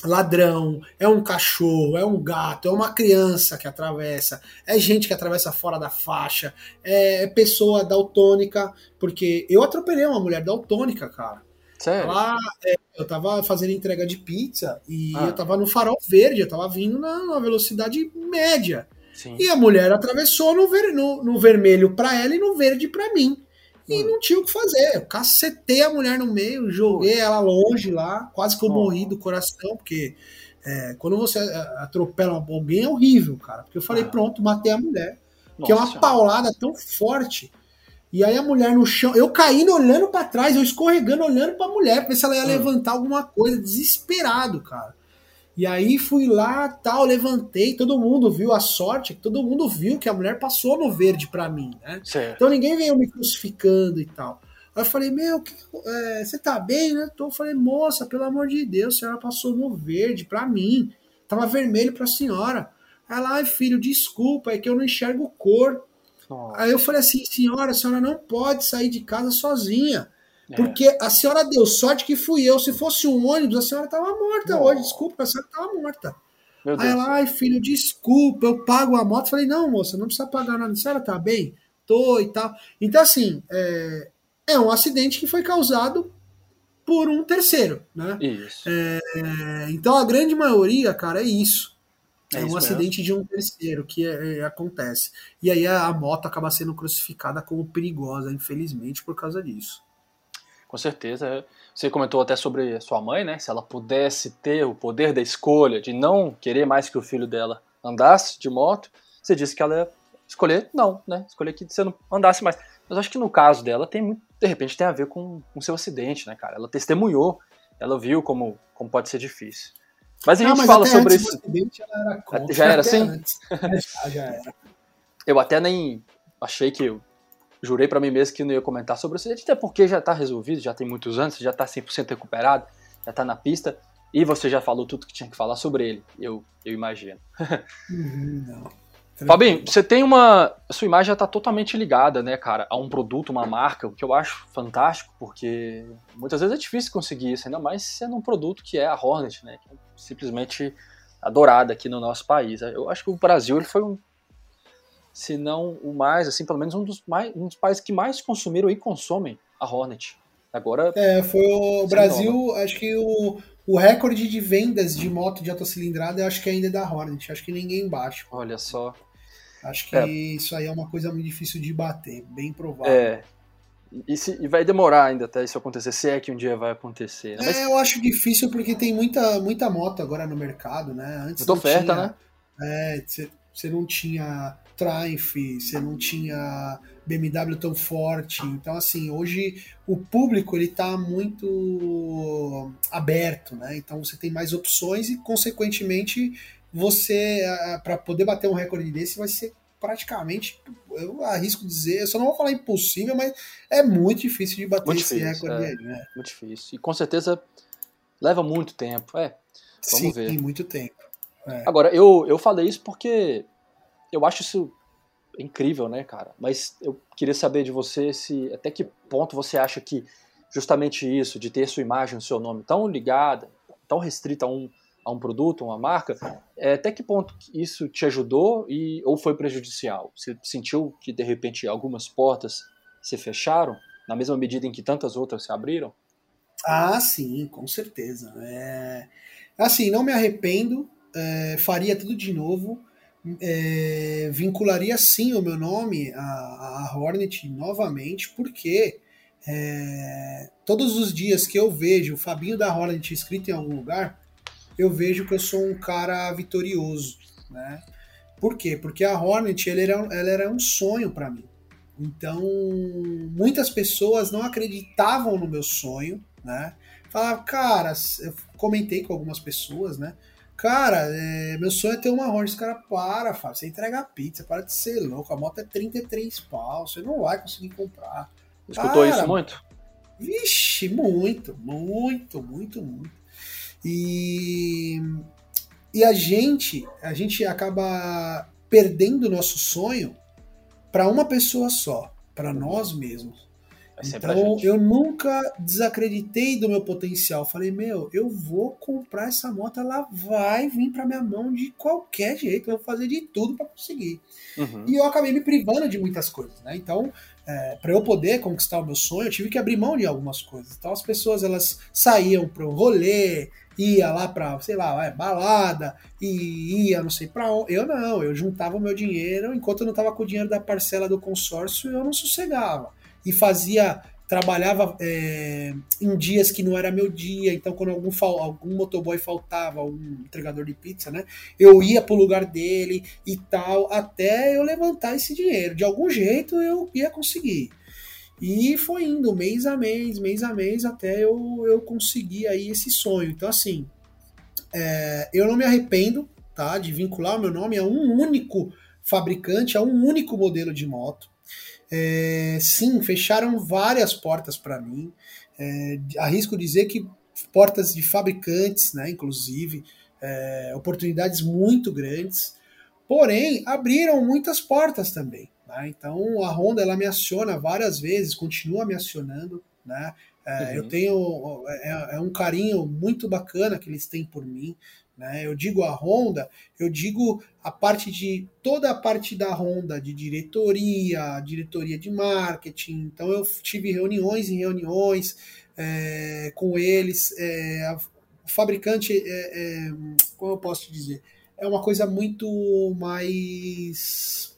[SPEAKER 2] ladrão, é um cachorro, é um gato, é uma criança que atravessa, é gente que atravessa fora da faixa, é pessoa daltônica, porque eu atropelei uma mulher daltônica, cara.
[SPEAKER 1] Sério?
[SPEAKER 2] Lá, é, eu tava fazendo entrega de pizza e ah. eu tava no farol verde, eu tava vindo na, na velocidade média. Sim. E a mulher atravessou no, ver, no, no vermelho para ela e no verde para mim. E não tinha o que fazer. Eu cacetei a mulher no meio, joguei ela longe lá, quase que eu morri do coração, porque é, quando você atropela alguém é horrível, cara. Porque eu falei, ah. pronto, matei a mulher. Nossa. Que é uma paulada tão forte. E aí a mulher no chão, eu caindo olhando para trás, eu escorregando olhando para a mulher, pra ver se ela ia ah. levantar alguma coisa, desesperado, cara. E aí fui lá, tal, levantei, todo mundo viu a sorte, todo mundo viu que a mulher passou no verde para mim, né? Certo. Então ninguém veio me crucificando e tal. Aí eu falei, meu, que, é, você tá bem, né? Então eu falei, moça, pelo amor de Deus, a senhora passou no verde para mim, tava vermelho pra senhora. Ela, ai filho, desculpa, é que eu não enxergo cor. Nossa. Aí eu falei assim, senhora, a senhora não pode sair de casa sozinha. É. Porque a senhora deu sorte que fui eu. Se fosse um ônibus, a senhora estava morta não. hoje. Desculpa, a senhora estava morta. Aí ela, ai filho, desculpa, eu pago a moto. Falei, não, moça, não precisa pagar nada. A senhora tá bem? Tô e tal. Então, assim, é, é um acidente que foi causado por um terceiro, né?
[SPEAKER 1] Isso.
[SPEAKER 2] É, então, a grande maioria, cara, é isso. É, é um acidente de um terceiro que é, é, acontece. E aí a, a moto acaba sendo crucificada como perigosa, infelizmente, por causa disso.
[SPEAKER 1] Com certeza. Você comentou até sobre sua mãe, né? Se ela pudesse ter o poder da escolha, de não querer mais que o filho dela andasse de moto, você disse que ela ia escolher não, né? Escolher que você não andasse mais. Mas acho que no caso dela tem muito, de repente tem a ver com o seu acidente, né, cara? Ela testemunhou, ela viu como, como pode ser difícil. Mas a gente mas fala sobre isso.
[SPEAKER 2] Acidente, era contra,
[SPEAKER 1] já era assim? já era. Eu até nem achei que jurei para mim mesmo que não ia comentar sobre o acidente, até porque já tá resolvido, já tem muitos anos, já tá 100% recuperado, já tá na pista, e você já falou tudo que tinha que falar sobre ele, eu, eu imagino.
[SPEAKER 2] Uhum, não.
[SPEAKER 1] Fabinho, você tem uma. A sua imagem já está totalmente ligada, né, cara, a um produto, uma marca, o que eu acho fantástico, porque muitas vezes é difícil conseguir isso, ainda mais sendo um produto que é a Hornet, né, que é simplesmente adorada aqui no nosso país. Eu acho que o Brasil ele foi um se não o mais, assim, pelo menos um dos, mais, um dos países que mais consumiram e consomem a Hornet. Agora.
[SPEAKER 2] É, foi o Brasil, nova. acho que o, o recorde de vendas de moto de alta cilindrada, eu acho que ainda é da Hornet. Acho que ninguém bate.
[SPEAKER 1] Olha só.
[SPEAKER 2] Acho que é. isso aí é uma coisa muito difícil de bater, bem provável.
[SPEAKER 1] É. E, se, e vai demorar ainda até isso acontecer, se é que um dia vai acontecer.
[SPEAKER 2] Né? Mas... É, eu acho difícil porque tem muita, muita moto agora no mercado, né?
[SPEAKER 1] Antes Muita oferta,
[SPEAKER 2] tinha,
[SPEAKER 1] né?
[SPEAKER 2] É, você não tinha Triumph, você não tinha BMW tão forte. Então, assim, hoje o público ele está muito aberto, né? Então você tem mais opções e, consequentemente, você, para poder bater um recorde desse, vai ser praticamente, eu arrisco dizer, eu só não vou falar impossível, mas é muito difícil de bater muito esse difícil, recorde
[SPEAKER 1] é,
[SPEAKER 2] aí, né?
[SPEAKER 1] Muito difícil. E com certeza leva muito tempo. É, vamos
[SPEAKER 2] Sim,
[SPEAKER 1] ver.
[SPEAKER 2] muito tempo. É.
[SPEAKER 1] Agora, eu, eu falei isso porque eu acho isso incrível, né, cara? Mas eu queria saber de você se até que ponto você acha que justamente isso, de ter sua imagem, seu nome tão ligada, tão restrita a um, a um produto, uma marca, é, até que ponto isso te ajudou e ou foi prejudicial? Você sentiu que de repente algumas portas se fecharam na mesma medida em que tantas outras se abriram?
[SPEAKER 2] Ah, sim, com certeza. É... Assim, não me arrependo, é, faria tudo de novo, é, vincularia sim o meu nome a, a Hornet novamente, porque é, todos os dias que eu vejo o Fabinho da Hornet escrito em algum lugar, eu vejo que eu sou um cara vitorioso, né? Por quê? Porque a Hornet ela era, ela era um sonho para mim. Então, muitas pessoas não acreditavam no meu sonho, né? Falavam, cara, eu comentei com algumas pessoas, né? Cara, é, meu sonho é ter uma Hornet. Cara, para, Fábio, você entrega pizza, para de ser louco. A moto é 33 pau, você não vai conseguir comprar.
[SPEAKER 1] Escutou isso muito?
[SPEAKER 2] Vixe, muito, muito, muito, muito. E, e a gente, a gente acaba perdendo o nosso sonho para uma pessoa só, para nós mesmos. É então eu nunca desacreditei do meu potencial. Falei, meu, eu vou comprar essa moto, ela vai vir para minha mão de qualquer jeito, eu vou fazer de tudo para conseguir. Uhum. E eu acabei me privando de muitas coisas, né? Então, é, para eu poder conquistar o meu sonho, eu tive que abrir mão de algumas coisas. Então as pessoas elas saíam para um rolê, ia lá para, sei lá, é, balada, e ia não sei para onde. Eu não, eu juntava o meu dinheiro, enquanto eu não estava com o dinheiro da parcela do consórcio, eu não sossegava e fazia trabalhava é, em dias que não era meu dia, então quando algum, algum motoboy faltava, um entregador de pizza, né? Eu ia pro lugar dele e tal, até eu levantar esse dinheiro. De algum jeito eu ia conseguir. E foi indo mês a mês, mês a mês, até eu, eu conseguir aí esse sonho. Então, assim, é, eu não me arrependo tá, de vincular o meu nome a um único fabricante, a um único modelo de moto. É, sim, fecharam várias portas para mim. É, arrisco dizer que portas de fabricantes, né, inclusive, é, oportunidades muito grandes. Porém, abriram muitas portas também. Né? Então, a Honda ela me aciona várias vezes, continua me acionando. Né? É, uhum. Eu tenho é, é, um carinho muito bacana que eles têm por mim. Né? Eu digo a Honda, eu digo a parte de toda a parte da Honda, de diretoria, diretoria de marketing. Então eu tive reuniões e reuniões é, com eles. É, o fabricante, é, é, como eu posso te dizer, é uma coisa muito mais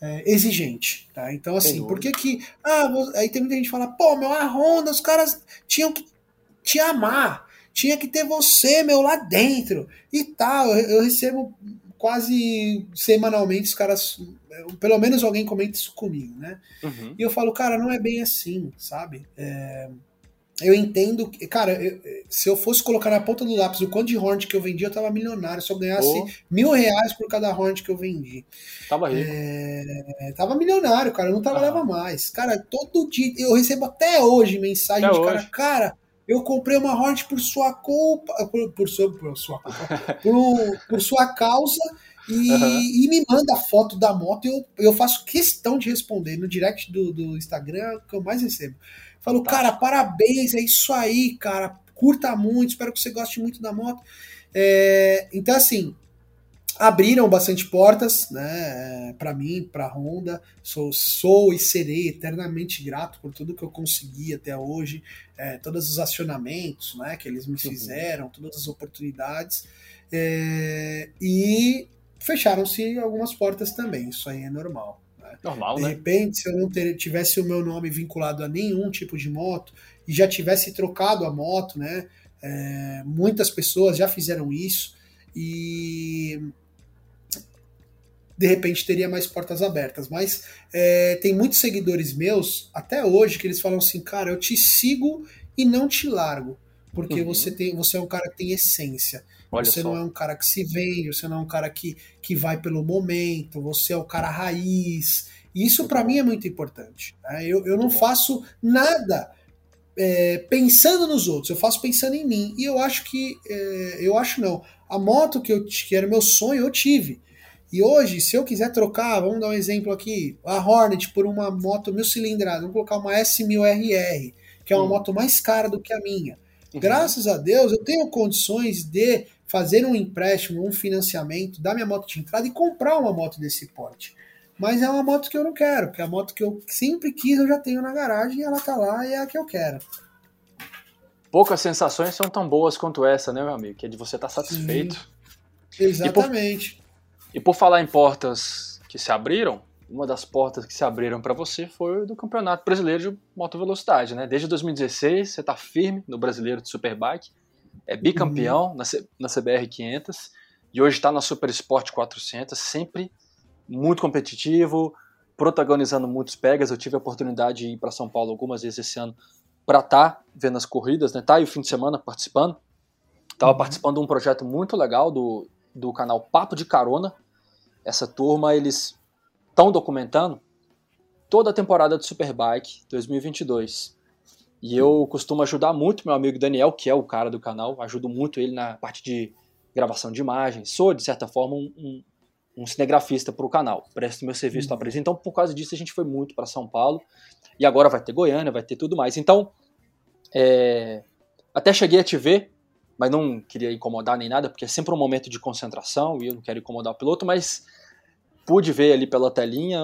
[SPEAKER 2] é, exigente, tá? Então assim, por que que ah, aí tem muita gente que fala, pô, meu a Honda, os caras tinham que te amar tinha que ter você, meu, lá dentro e tal. Eu, eu recebo quase semanalmente os caras, pelo menos alguém comenta isso comigo, né? Uhum. E eu falo, cara, não é bem assim, sabe? É, eu entendo, que, cara, eu, se eu fosse colocar na ponta do lápis o quanto de Hornet que eu vendi, eu tava milionário. Se eu ganhasse oh. mil reais por cada Hornet que eu vendi.
[SPEAKER 1] Tava rico.
[SPEAKER 2] É, tava milionário, cara, eu não trabalhava ah. mais. Cara, todo dia, eu recebo até hoje mensagem até de hoje. cara, cara eu comprei uma Hornet por sua culpa, por, por, sua, por sua culpa, por, por sua causa, e, uhum. e, me manda a foto da moto e eu, eu faço questão de responder no direct do, do Instagram que eu mais recebo. Falo, tá. cara, parabéns, é isso aí, cara, curta muito, espero que você goste muito da moto. É, então, assim, abriram bastante portas, né, para mim, para a Honda. Sou, sou e serei eternamente grato por tudo que eu consegui até hoje, é, todos os acionamentos, né, que eles me fizeram, todas as oportunidades. É, e fecharam-se algumas portas também. Isso aí é normal.
[SPEAKER 1] Normal,
[SPEAKER 2] de
[SPEAKER 1] né?
[SPEAKER 2] repente, se eu não ter, tivesse o meu nome vinculado a nenhum tipo de moto e já tivesse trocado a moto, né? É, muitas pessoas já fizeram isso e de repente teria mais portas abertas. Mas é, tem muitos seguidores meus, até hoje, que eles falam assim, cara, eu te sigo e não te largo. Porque uhum. você, tem, você é um cara que tem essência. Olha você só. não é um cara que se vende, você não é um cara que, que vai pelo momento, você é o cara raiz. Isso para mim é muito importante. Né? Eu, eu não faço nada é, pensando nos outros, eu faço pensando em mim. E eu acho que. É, eu acho não. A moto que, eu, que era meu sonho, eu tive. E hoje, se eu quiser trocar, vamos dar um exemplo aqui, a Hornet por uma moto mil cilindrada, vamos colocar uma S1000RR. que é uma hum. moto mais cara do que a minha. Uhum. Graças a Deus, eu tenho condições de fazer um empréstimo, um financiamento da minha moto de entrada e comprar uma moto desse porte. Mas é uma moto que eu não quero, porque é a moto que eu sempre quis, eu já tenho na garagem e ela tá lá e é a que eu quero.
[SPEAKER 1] Poucas sensações são tão boas quanto essa, né, meu amigo? Que é de você estar tá satisfeito.
[SPEAKER 2] Sim, exatamente.
[SPEAKER 1] E por, e por falar em portas que se abriram, uma das portas que se abriram para você foi do Campeonato Brasileiro de Moto Velocidade, né? Desde 2016 você está firme no Brasileiro de Superbike, é bicampeão uhum. na, C, na CBR 500 e hoje está na Super Sport 400, sempre muito competitivo, protagonizando muitos pegas. Eu tive a oportunidade de ir para São Paulo algumas vezes esse ano para estar tá vendo as corridas, né? Tá aí o fim de semana participando. Estava uhum. participando de um projeto muito legal do, do canal Papo de Carona. Essa turma, eles estão documentando toda a temporada de Superbike 2022. E eu costumo ajudar muito meu amigo Daniel, que é o cara do canal, ajudo muito ele na parte de gravação de imagens. Sou, de certa forma, um, um, um cinegrafista para o canal, presto meu serviço uhum. para Então, por causa disso, a gente foi muito para São Paulo. E agora vai ter Goiânia, vai ter tudo mais. Então, é... até cheguei a te ver, mas não queria incomodar nem nada, porque é sempre um momento de concentração e eu não quero incomodar o piloto, mas pude ver ali pela telinha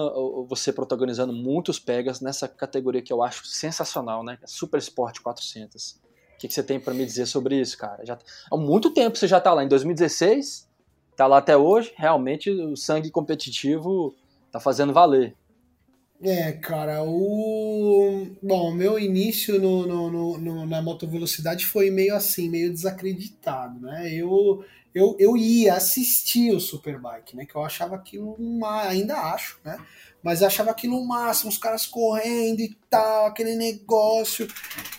[SPEAKER 1] você protagonizando muitos pegas nessa categoria que eu acho sensacional, né? Super Sport 400. O que, que você tem para me dizer sobre isso, cara? Já, há muito tempo você já tá lá, em 2016, tá lá até hoje, realmente o sangue competitivo tá fazendo valer.
[SPEAKER 2] É, cara, o. Bom, meu início no, no, no, no, na motovelocidade foi meio assim, meio desacreditado, né? Eu, eu, eu ia assistir o Superbike, né? Que eu achava aquilo uma. Ainda acho, né? Mas achava aquilo o máximo, os caras correndo e tal, aquele negócio.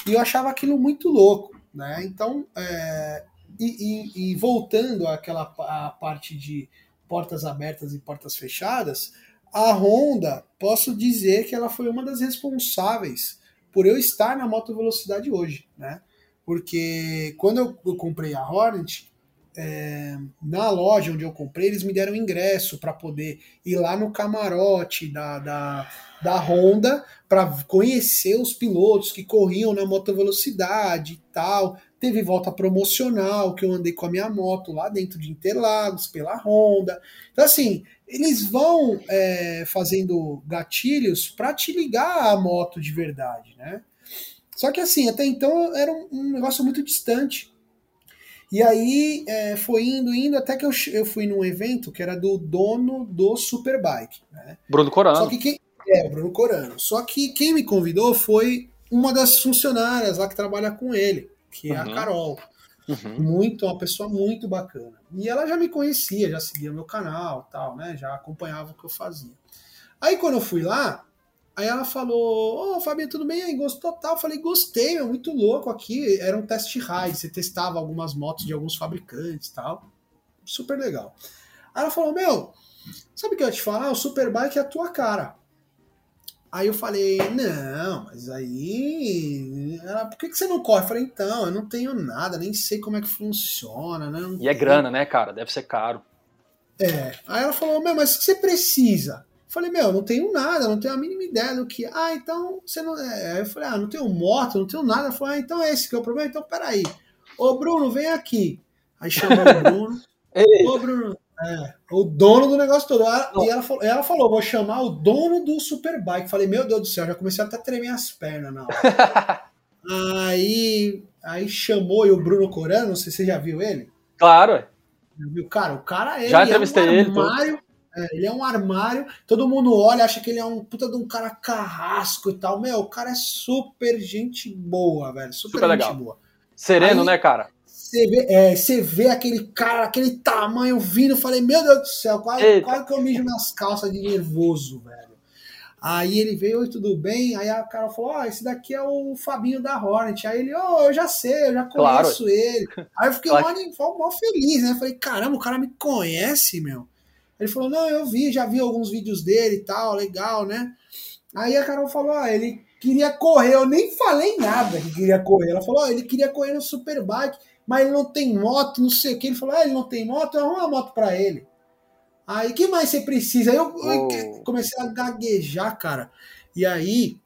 [SPEAKER 2] E eu achava aquilo muito louco, né? Então, é, e, e, e voltando àquela à parte de portas abertas e portas fechadas a Honda, posso dizer que ela foi uma das responsáveis por eu estar na moto velocidade hoje, né? Porque quando eu, eu comprei a Hornet, é, na loja onde eu comprei, eles me deram ingresso para poder ir lá no camarote da, da, da Honda para conhecer os pilotos que corriam na moto velocidade e tal. Teve volta promocional que eu andei com a minha moto lá dentro de Interlagos pela Honda. Então, assim, eles vão é, fazendo gatilhos para te ligar à moto de verdade, né? Só que assim, até então era um, um negócio muito distante. E aí é, foi indo, indo, até que eu, eu fui num evento que era do dono do Superbike. Né?
[SPEAKER 1] Bruno Corano.
[SPEAKER 2] Só que quem, é, Bruno Corano. Só que quem me convidou foi uma das funcionárias lá que trabalha com ele, que é a. Carol. Uhum. Muito, uma pessoa muito bacana. E ela já me conhecia, já seguia meu canal tal, né? Já acompanhava o que eu fazia. Aí quando eu fui lá, aí ela falou: Ô oh, Fabinho, tudo bem? Aí gostou tal? Eu falei: Gostei, é muito louco aqui. Era um test ride, você testava algumas motos de alguns fabricantes tal. Super legal. Aí ela falou: Meu, sabe o que eu ia te falar? O Superbike é a tua cara. Aí eu falei, não, mas aí. Ela, por que, que você não corre? Eu falei, então, eu não tenho nada, nem sei como é que funciona, né?
[SPEAKER 1] e é grana, né, cara? Deve ser caro.
[SPEAKER 2] É. Aí ela falou, meu, mas o que você precisa? Eu falei, meu, não tenho nada, não tenho a mínima ideia do que. Ah, então você não. É. Aí eu falei, ah, não tenho moto, não tenho nada. Ela falou, ah, então é esse que é o problema? Então peraí. Ô, Bruno, vem aqui. Aí chamou o Bruno. Ô, Bruno, é, o dono do negócio todo. Ela, e ela, ela falou: vou chamar o dono do Superbike. Falei, meu Deus do céu, já comecei até a tremer as pernas na hora. aí, aí chamou e o Bruno Corano, não sei se você já viu ele.
[SPEAKER 1] Claro.
[SPEAKER 2] Viu? Cara, o cara
[SPEAKER 1] é, já entrevistei
[SPEAKER 2] é um armário, ele. É, ele é um armário, todo mundo olha, acha que ele é um puta de um cara carrasco e tal. Meu, o cara é super gente boa, velho. Super, super gente legal. boa.
[SPEAKER 1] Sereno, aí, né, cara?
[SPEAKER 2] Você vê, é, você vê aquele cara, aquele tamanho vindo, falei, meu Deus do céu, quase, quase que eu mijo nas calças de nervoso, velho. Aí ele veio, oi, tudo bem? Aí a cara falou, ó, oh, esse daqui é o Fabinho da Hornet. Aí ele, ó, oh, eu já sei, eu já conheço claro. ele. Aí eu fiquei claro. mó, mó feliz, né? Falei, caramba, o cara me conhece, meu. Ele falou, não, eu vi, já vi alguns vídeos dele e tal, legal, né? Aí a Carol falou, ó, ele queria correr, eu nem falei nada que queria correr. Ela falou, ó, ele queria correr no Superbike mas ele não tem moto, não sei o que. Ele falou, ah, ele não tem moto, arruma uma moto para ele. Aí, que mais você precisa? Aí eu, eu, comecei a gaguejar, cara. E aí,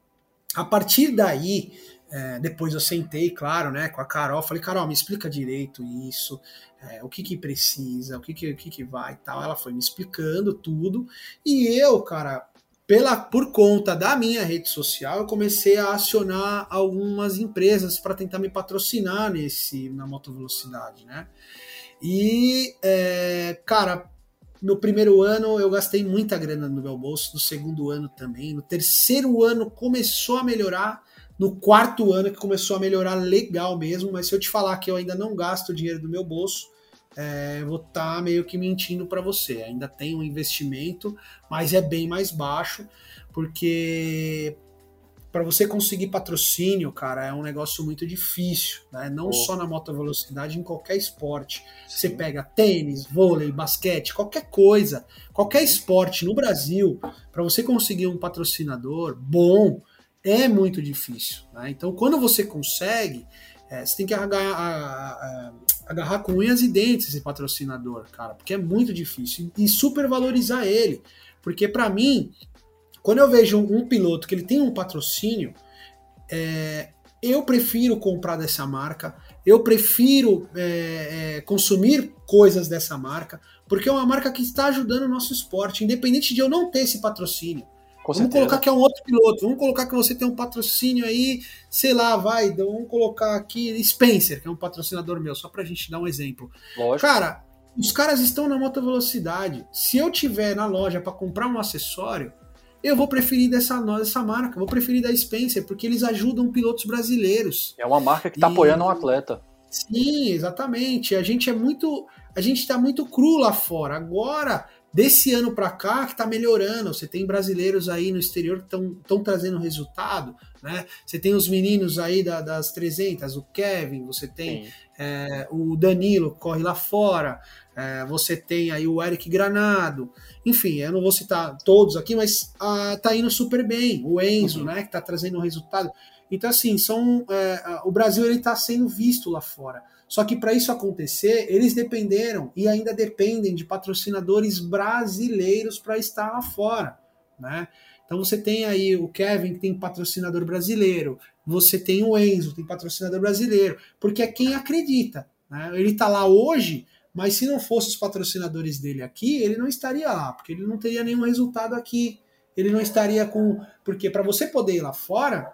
[SPEAKER 2] a partir daí, É, depois eu sentei, claro, né, com a Carol, falei, Carol, me explica direito isso, é, o que que precisa, o que que, o que que vai e tal. Ela foi me explicando tudo. E eu, cara, pela, por conta da minha rede social, eu comecei a acionar algumas empresas para tentar me patrocinar nesse na motovelocidade, né? E, é, cara, no primeiro ano eu gastei muita grana no meu bolso, no segundo ano também, no terceiro ano começou a melhorar, no quarto ano que começou a melhorar legal mesmo, mas se eu te falar que eu ainda não gasto dinheiro do meu bolso, é, vou estar tá meio que mentindo para você. Ainda tem um investimento, mas é bem mais baixo, porque para você conseguir patrocínio, cara, é um negócio muito difícil, né? Não oh. só na moto velocidade, em qualquer esporte. Sim. Você pega tênis, vôlei, basquete, qualquer coisa, qualquer esporte no Brasil, para você conseguir um patrocinador bom, é muito difícil. Né? Então, quando você consegue, é, você tem que agarrar, agarrar com unhas e dentes esse patrocinador, cara, porque é muito difícil e super valorizar ele, porque para mim, quando eu vejo um, piloto que ele tem um patrocínio, é, eu prefiro comprar dessa marca, eu prefiro é, é, consumir coisas dessa marca, porque é uma marca que está ajudando o nosso esporte, independente de eu não ter esse patrocínio. Com vamos certeza. colocar que é um outro piloto, vamos colocar que você tem um patrocínio aí, sei lá, vai, então vamos colocar aqui Spencer, que é um patrocinador meu, só pra gente dar um exemplo. Lógico. Cara, os caras estão na moto velocidade. Se eu tiver na loja para comprar um acessório, eu vou preferir dessa, dessa marca, vou preferir da Spencer, porque eles ajudam pilotos brasileiros.
[SPEAKER 1] É uma marca que está e... apoiando um atleta.
[SPEAKER 2] Sim, exatamente. A gente é muito. A gente está muito cru lá fora. Agora Desse ano para cá que está melhorando, você tem brasileiros aí no exterior que estão trazendo resultado, né? Você tem os meninos aí da, das 300, o Kevin, você tem é, o Danilo corre lá fora, é, você tem aí o Eric Granado, enfim, eu não vou citar todos aqui, mas ah, tá indo super bem, o Enzo, uhum. né, que está trazendo resultado. Então, assim, são, é, o Brasil ele está sendo visto lá fora. Só que para isso acontecer, eles dependeram e ainda dependem de patrocinadores brasileiros para estar lá fora, né? Então você tem aí o Kevin que tem patrocinador brasileiro, você tem o Enzo, tem patrocinador brasileiro, porque é quem acredita, né? Ele está lá hoje, mas se não fosse os patrocinadores dele aqui, ele não estaria lá, porque ele não teria nenhum resultado aqui. Ele não estaria com, porque para você poder ir lá fora,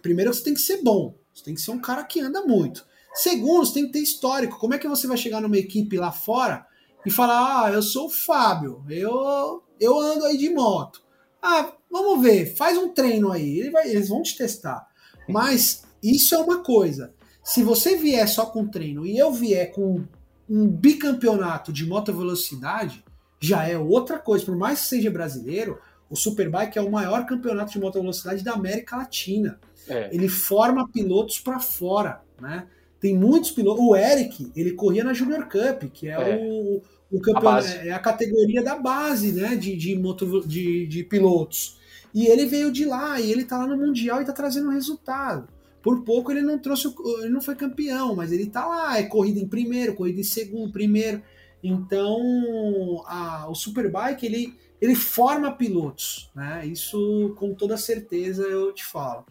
[SPEAKER 2] primeiro você tem que ser bom, você tem que ser um cara que anda muito. Segundo, você tem que ter histórico. Como é que você vai chegar numa equipe lá fora e falar: Ah, eu sou o Fábio, eu, eu ando aí de moto. Ah, vamos ver, faz um treino aí. Ele vai, eles vão te testar. Mas isso é uma coisa. Se você vier só com treino e eu vier com um bicampeonato de moto velocidade, já é outra coisa. Por mais que seja brasileiro, o Superbike é o maior campeonato de moto velocidade da América Latina. É. Ele forma pilotos para fora, né? Tem muitos pilotos. O Eric, ele corria na Junior Cup, que é, é. o, o campeonato, a é a categoria da base, né, de, de, moto, de, de pilotos. E ele veio de lá, e ele tá lá no Mundial e tá trazendo resultado. Por pouco ele não trouxe, ele não foi campeão, mas ele tá lá, é corrida em primeiro, corrida em segundo, primeiro. Então, a, o Superbike, ele, ele forma pilotos, né? Isso com toda certeza eu te falo.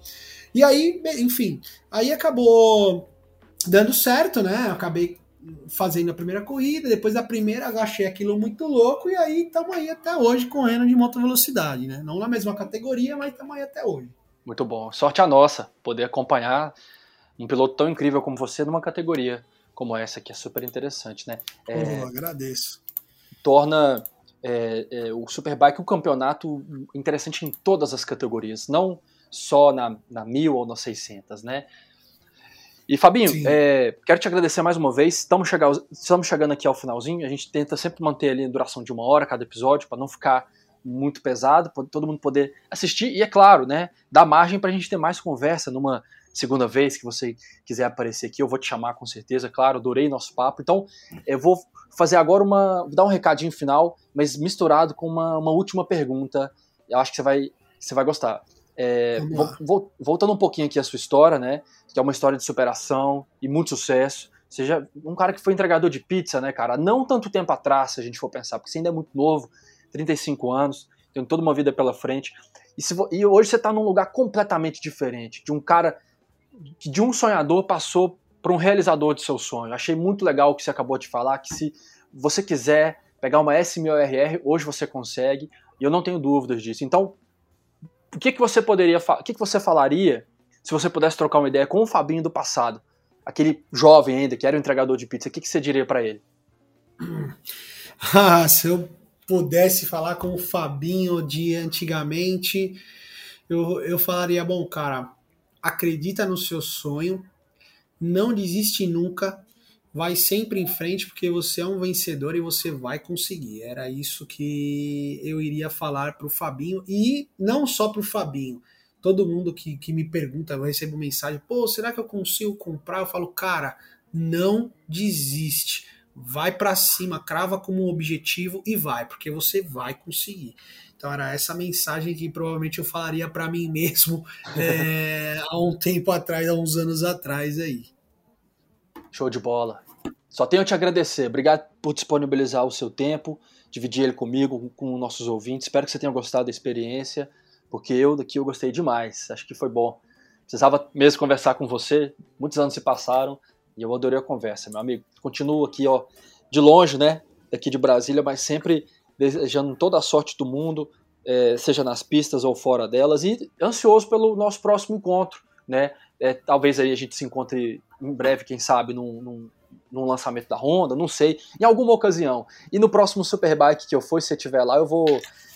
[SPEAKER 2] E aí, enfim, aí acabou dando certo, né? Eu acabei fazendo a primeira corrida, depois da primeira achei aquilo muito louco e aí estamos aí até hoje correndo de moto velocidade, né? Não na mesma categoria, mas estamos aí até hoje.
[SPEAKER 1] Muito bom. Sorte a nossa, poder acompanhar um piloto tão incrível como você numa categoria como essa, que é super interessante, né?
[SPEAKER 2] É, agradeço.
[SPEAKER 1] Torna é, é, o Superbike um campeonato interessante em todas as categorias, não só na, na 1000 ou nas 600, né? E Fabinho, é, quero te agradecer mais uma vez. Estamos, chegando, estamos chegando aqui ao finalzinho. A gente tenta sempre manter ali a duração de uma hora cada episódio para não ficar muito pesado, para todo mundo poder assistir. E é claro, né, dá margem para a gente ter mais conversa numa segunda vez que você quiser aparecer aqui. Eu vou te chamar com certeza, claro. Adorei nosso papo. Então, eu vou fazer agora uma, vou dar um recadinho final, mas misturado com uma, uma última pergunta. Eu acho que você vai, você vai gostar. É, voltando um pouquinho aqui a sua história, né? Que é uma história de superação e muito sucesso. Seja um cara que foi entregador de pizza, né, cara? Não tanto tempo atrás, se a gente for pensar, porque você ainda é muito novo, 35 anos, tem toda uma vida pela frente. E, se, e hoje você está num lugar completamente diferente, de um cara de um sonhador passou para um realizador de seu sonho. Achei muito legal o que você acabou de falar, que se você quiser pegar uma S1000RR, hoje você consegue, e eu não tenho dúvidas disso. Então, o que, que você poderia, o que, que você falaria se você pudesse trocar uma ideia com o Fabinho do passado, aquele jovem ainda que era o entregador de pizza, o que, que você diria para ele?
[SPEAKER 2] Ah, se eu pudesse falar com o Fabinho de antigamente, eu, eu falaria, bom, cara, acredita no seu sonho, não desiste nunca, vai sempre em frente porque você é um vencedor e você vai conseguir. Era isso que eu iria falar para o Fabinho e não só para o Fabinho. Todo mundo que, que me pergunta, eu recebo mensagem: pô, será que eu consigo comprar? Eu falo, cara, não desiste. Vai para cima, crava como um objetivo e vai, porque você vai conseguir. Então era essa mensagem que provavelmente eu falaria para mim mesmo é, há um tempo atrás, há uns anos atrás aí.
[SPEAKER 1] Show de bola. Só tenho a te agradecer. Obrigado por disponibilizar o seu tempo, dividir ele comigo, com nossos ouvintes. Espero que você tenha gostado da experiência, porque eu daqui eu gostei demais. Acho que foi bom. Precisava mesmo conversar com você. Muitos anos se passaram e eu adorei a conversa, meu amigo. Continuo aqui, ó, de longe, né? Daqui de Brasília, mas sempre desejando toda a sorte do mundo, é, seja nas pistas ou fora delas, e ansioso pelo nosso próximo encontro, né? É, talvez aí a gente se encontre em breve, quem sabe, num, num, num, lançamento da Honda, não sei, em alguma ocasião. E no próximo Superbike que eu for, se você estiver lá, eu vou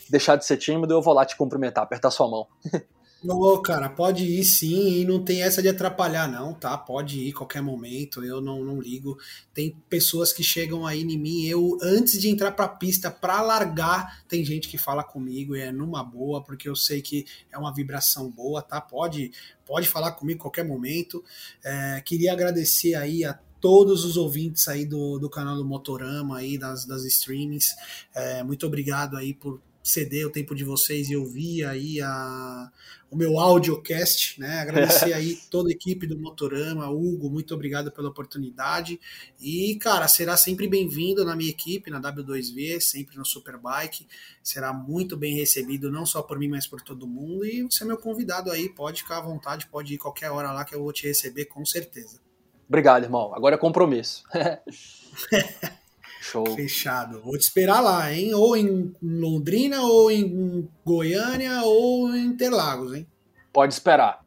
[SPEAKER 1] deixar de ser tímido, eu vou lá te cumprimentar, apertar sua mão.
[SPEAKER 2] Ô, cara, pode ir sim, e não tem essa de atrapalhar, não, tá? Pode ir qualquer momento, eu não, não ligo. Tem pessoas que chegam aí em mim, eu, antes de entrar pra pista, pra largar, tem gente que fala comigo e é numa boa, porque eu sei que é uma vibração boa, tá? Pode, pode falar comigo qualquer momento. É, queria agradecer aí a todos os ouvintes aí do, do canal do Motorama aí, das, das streamings. É, muito obrigado aí por ceder o tempo de vocês e ouvir aí a, o meu audiocast, né? Agradecer aí toda a equipe do Motorama, Hugo, muito obrigado pela oportunidade. E, cara, será sempre bem-vindo na minha equipe, na W2V, sempre no Superbike. Será muito bem recebido, não só por mim, mas por todo mundo. E você é meu convidado aí, pode ficar à vontade, pode ir qualquer hora lá que eu vou te receber, com certeza.
[SPEAKER 1] Obrigado, irmão. Agora é compromisso.
[SPEAKER 2] Show. Fechado. Vou te esperar lá, hein? Ou em Londrina, ou em Goiânia, ou em Interlagos, hein?
[SPEAKER 1] Pode esperar.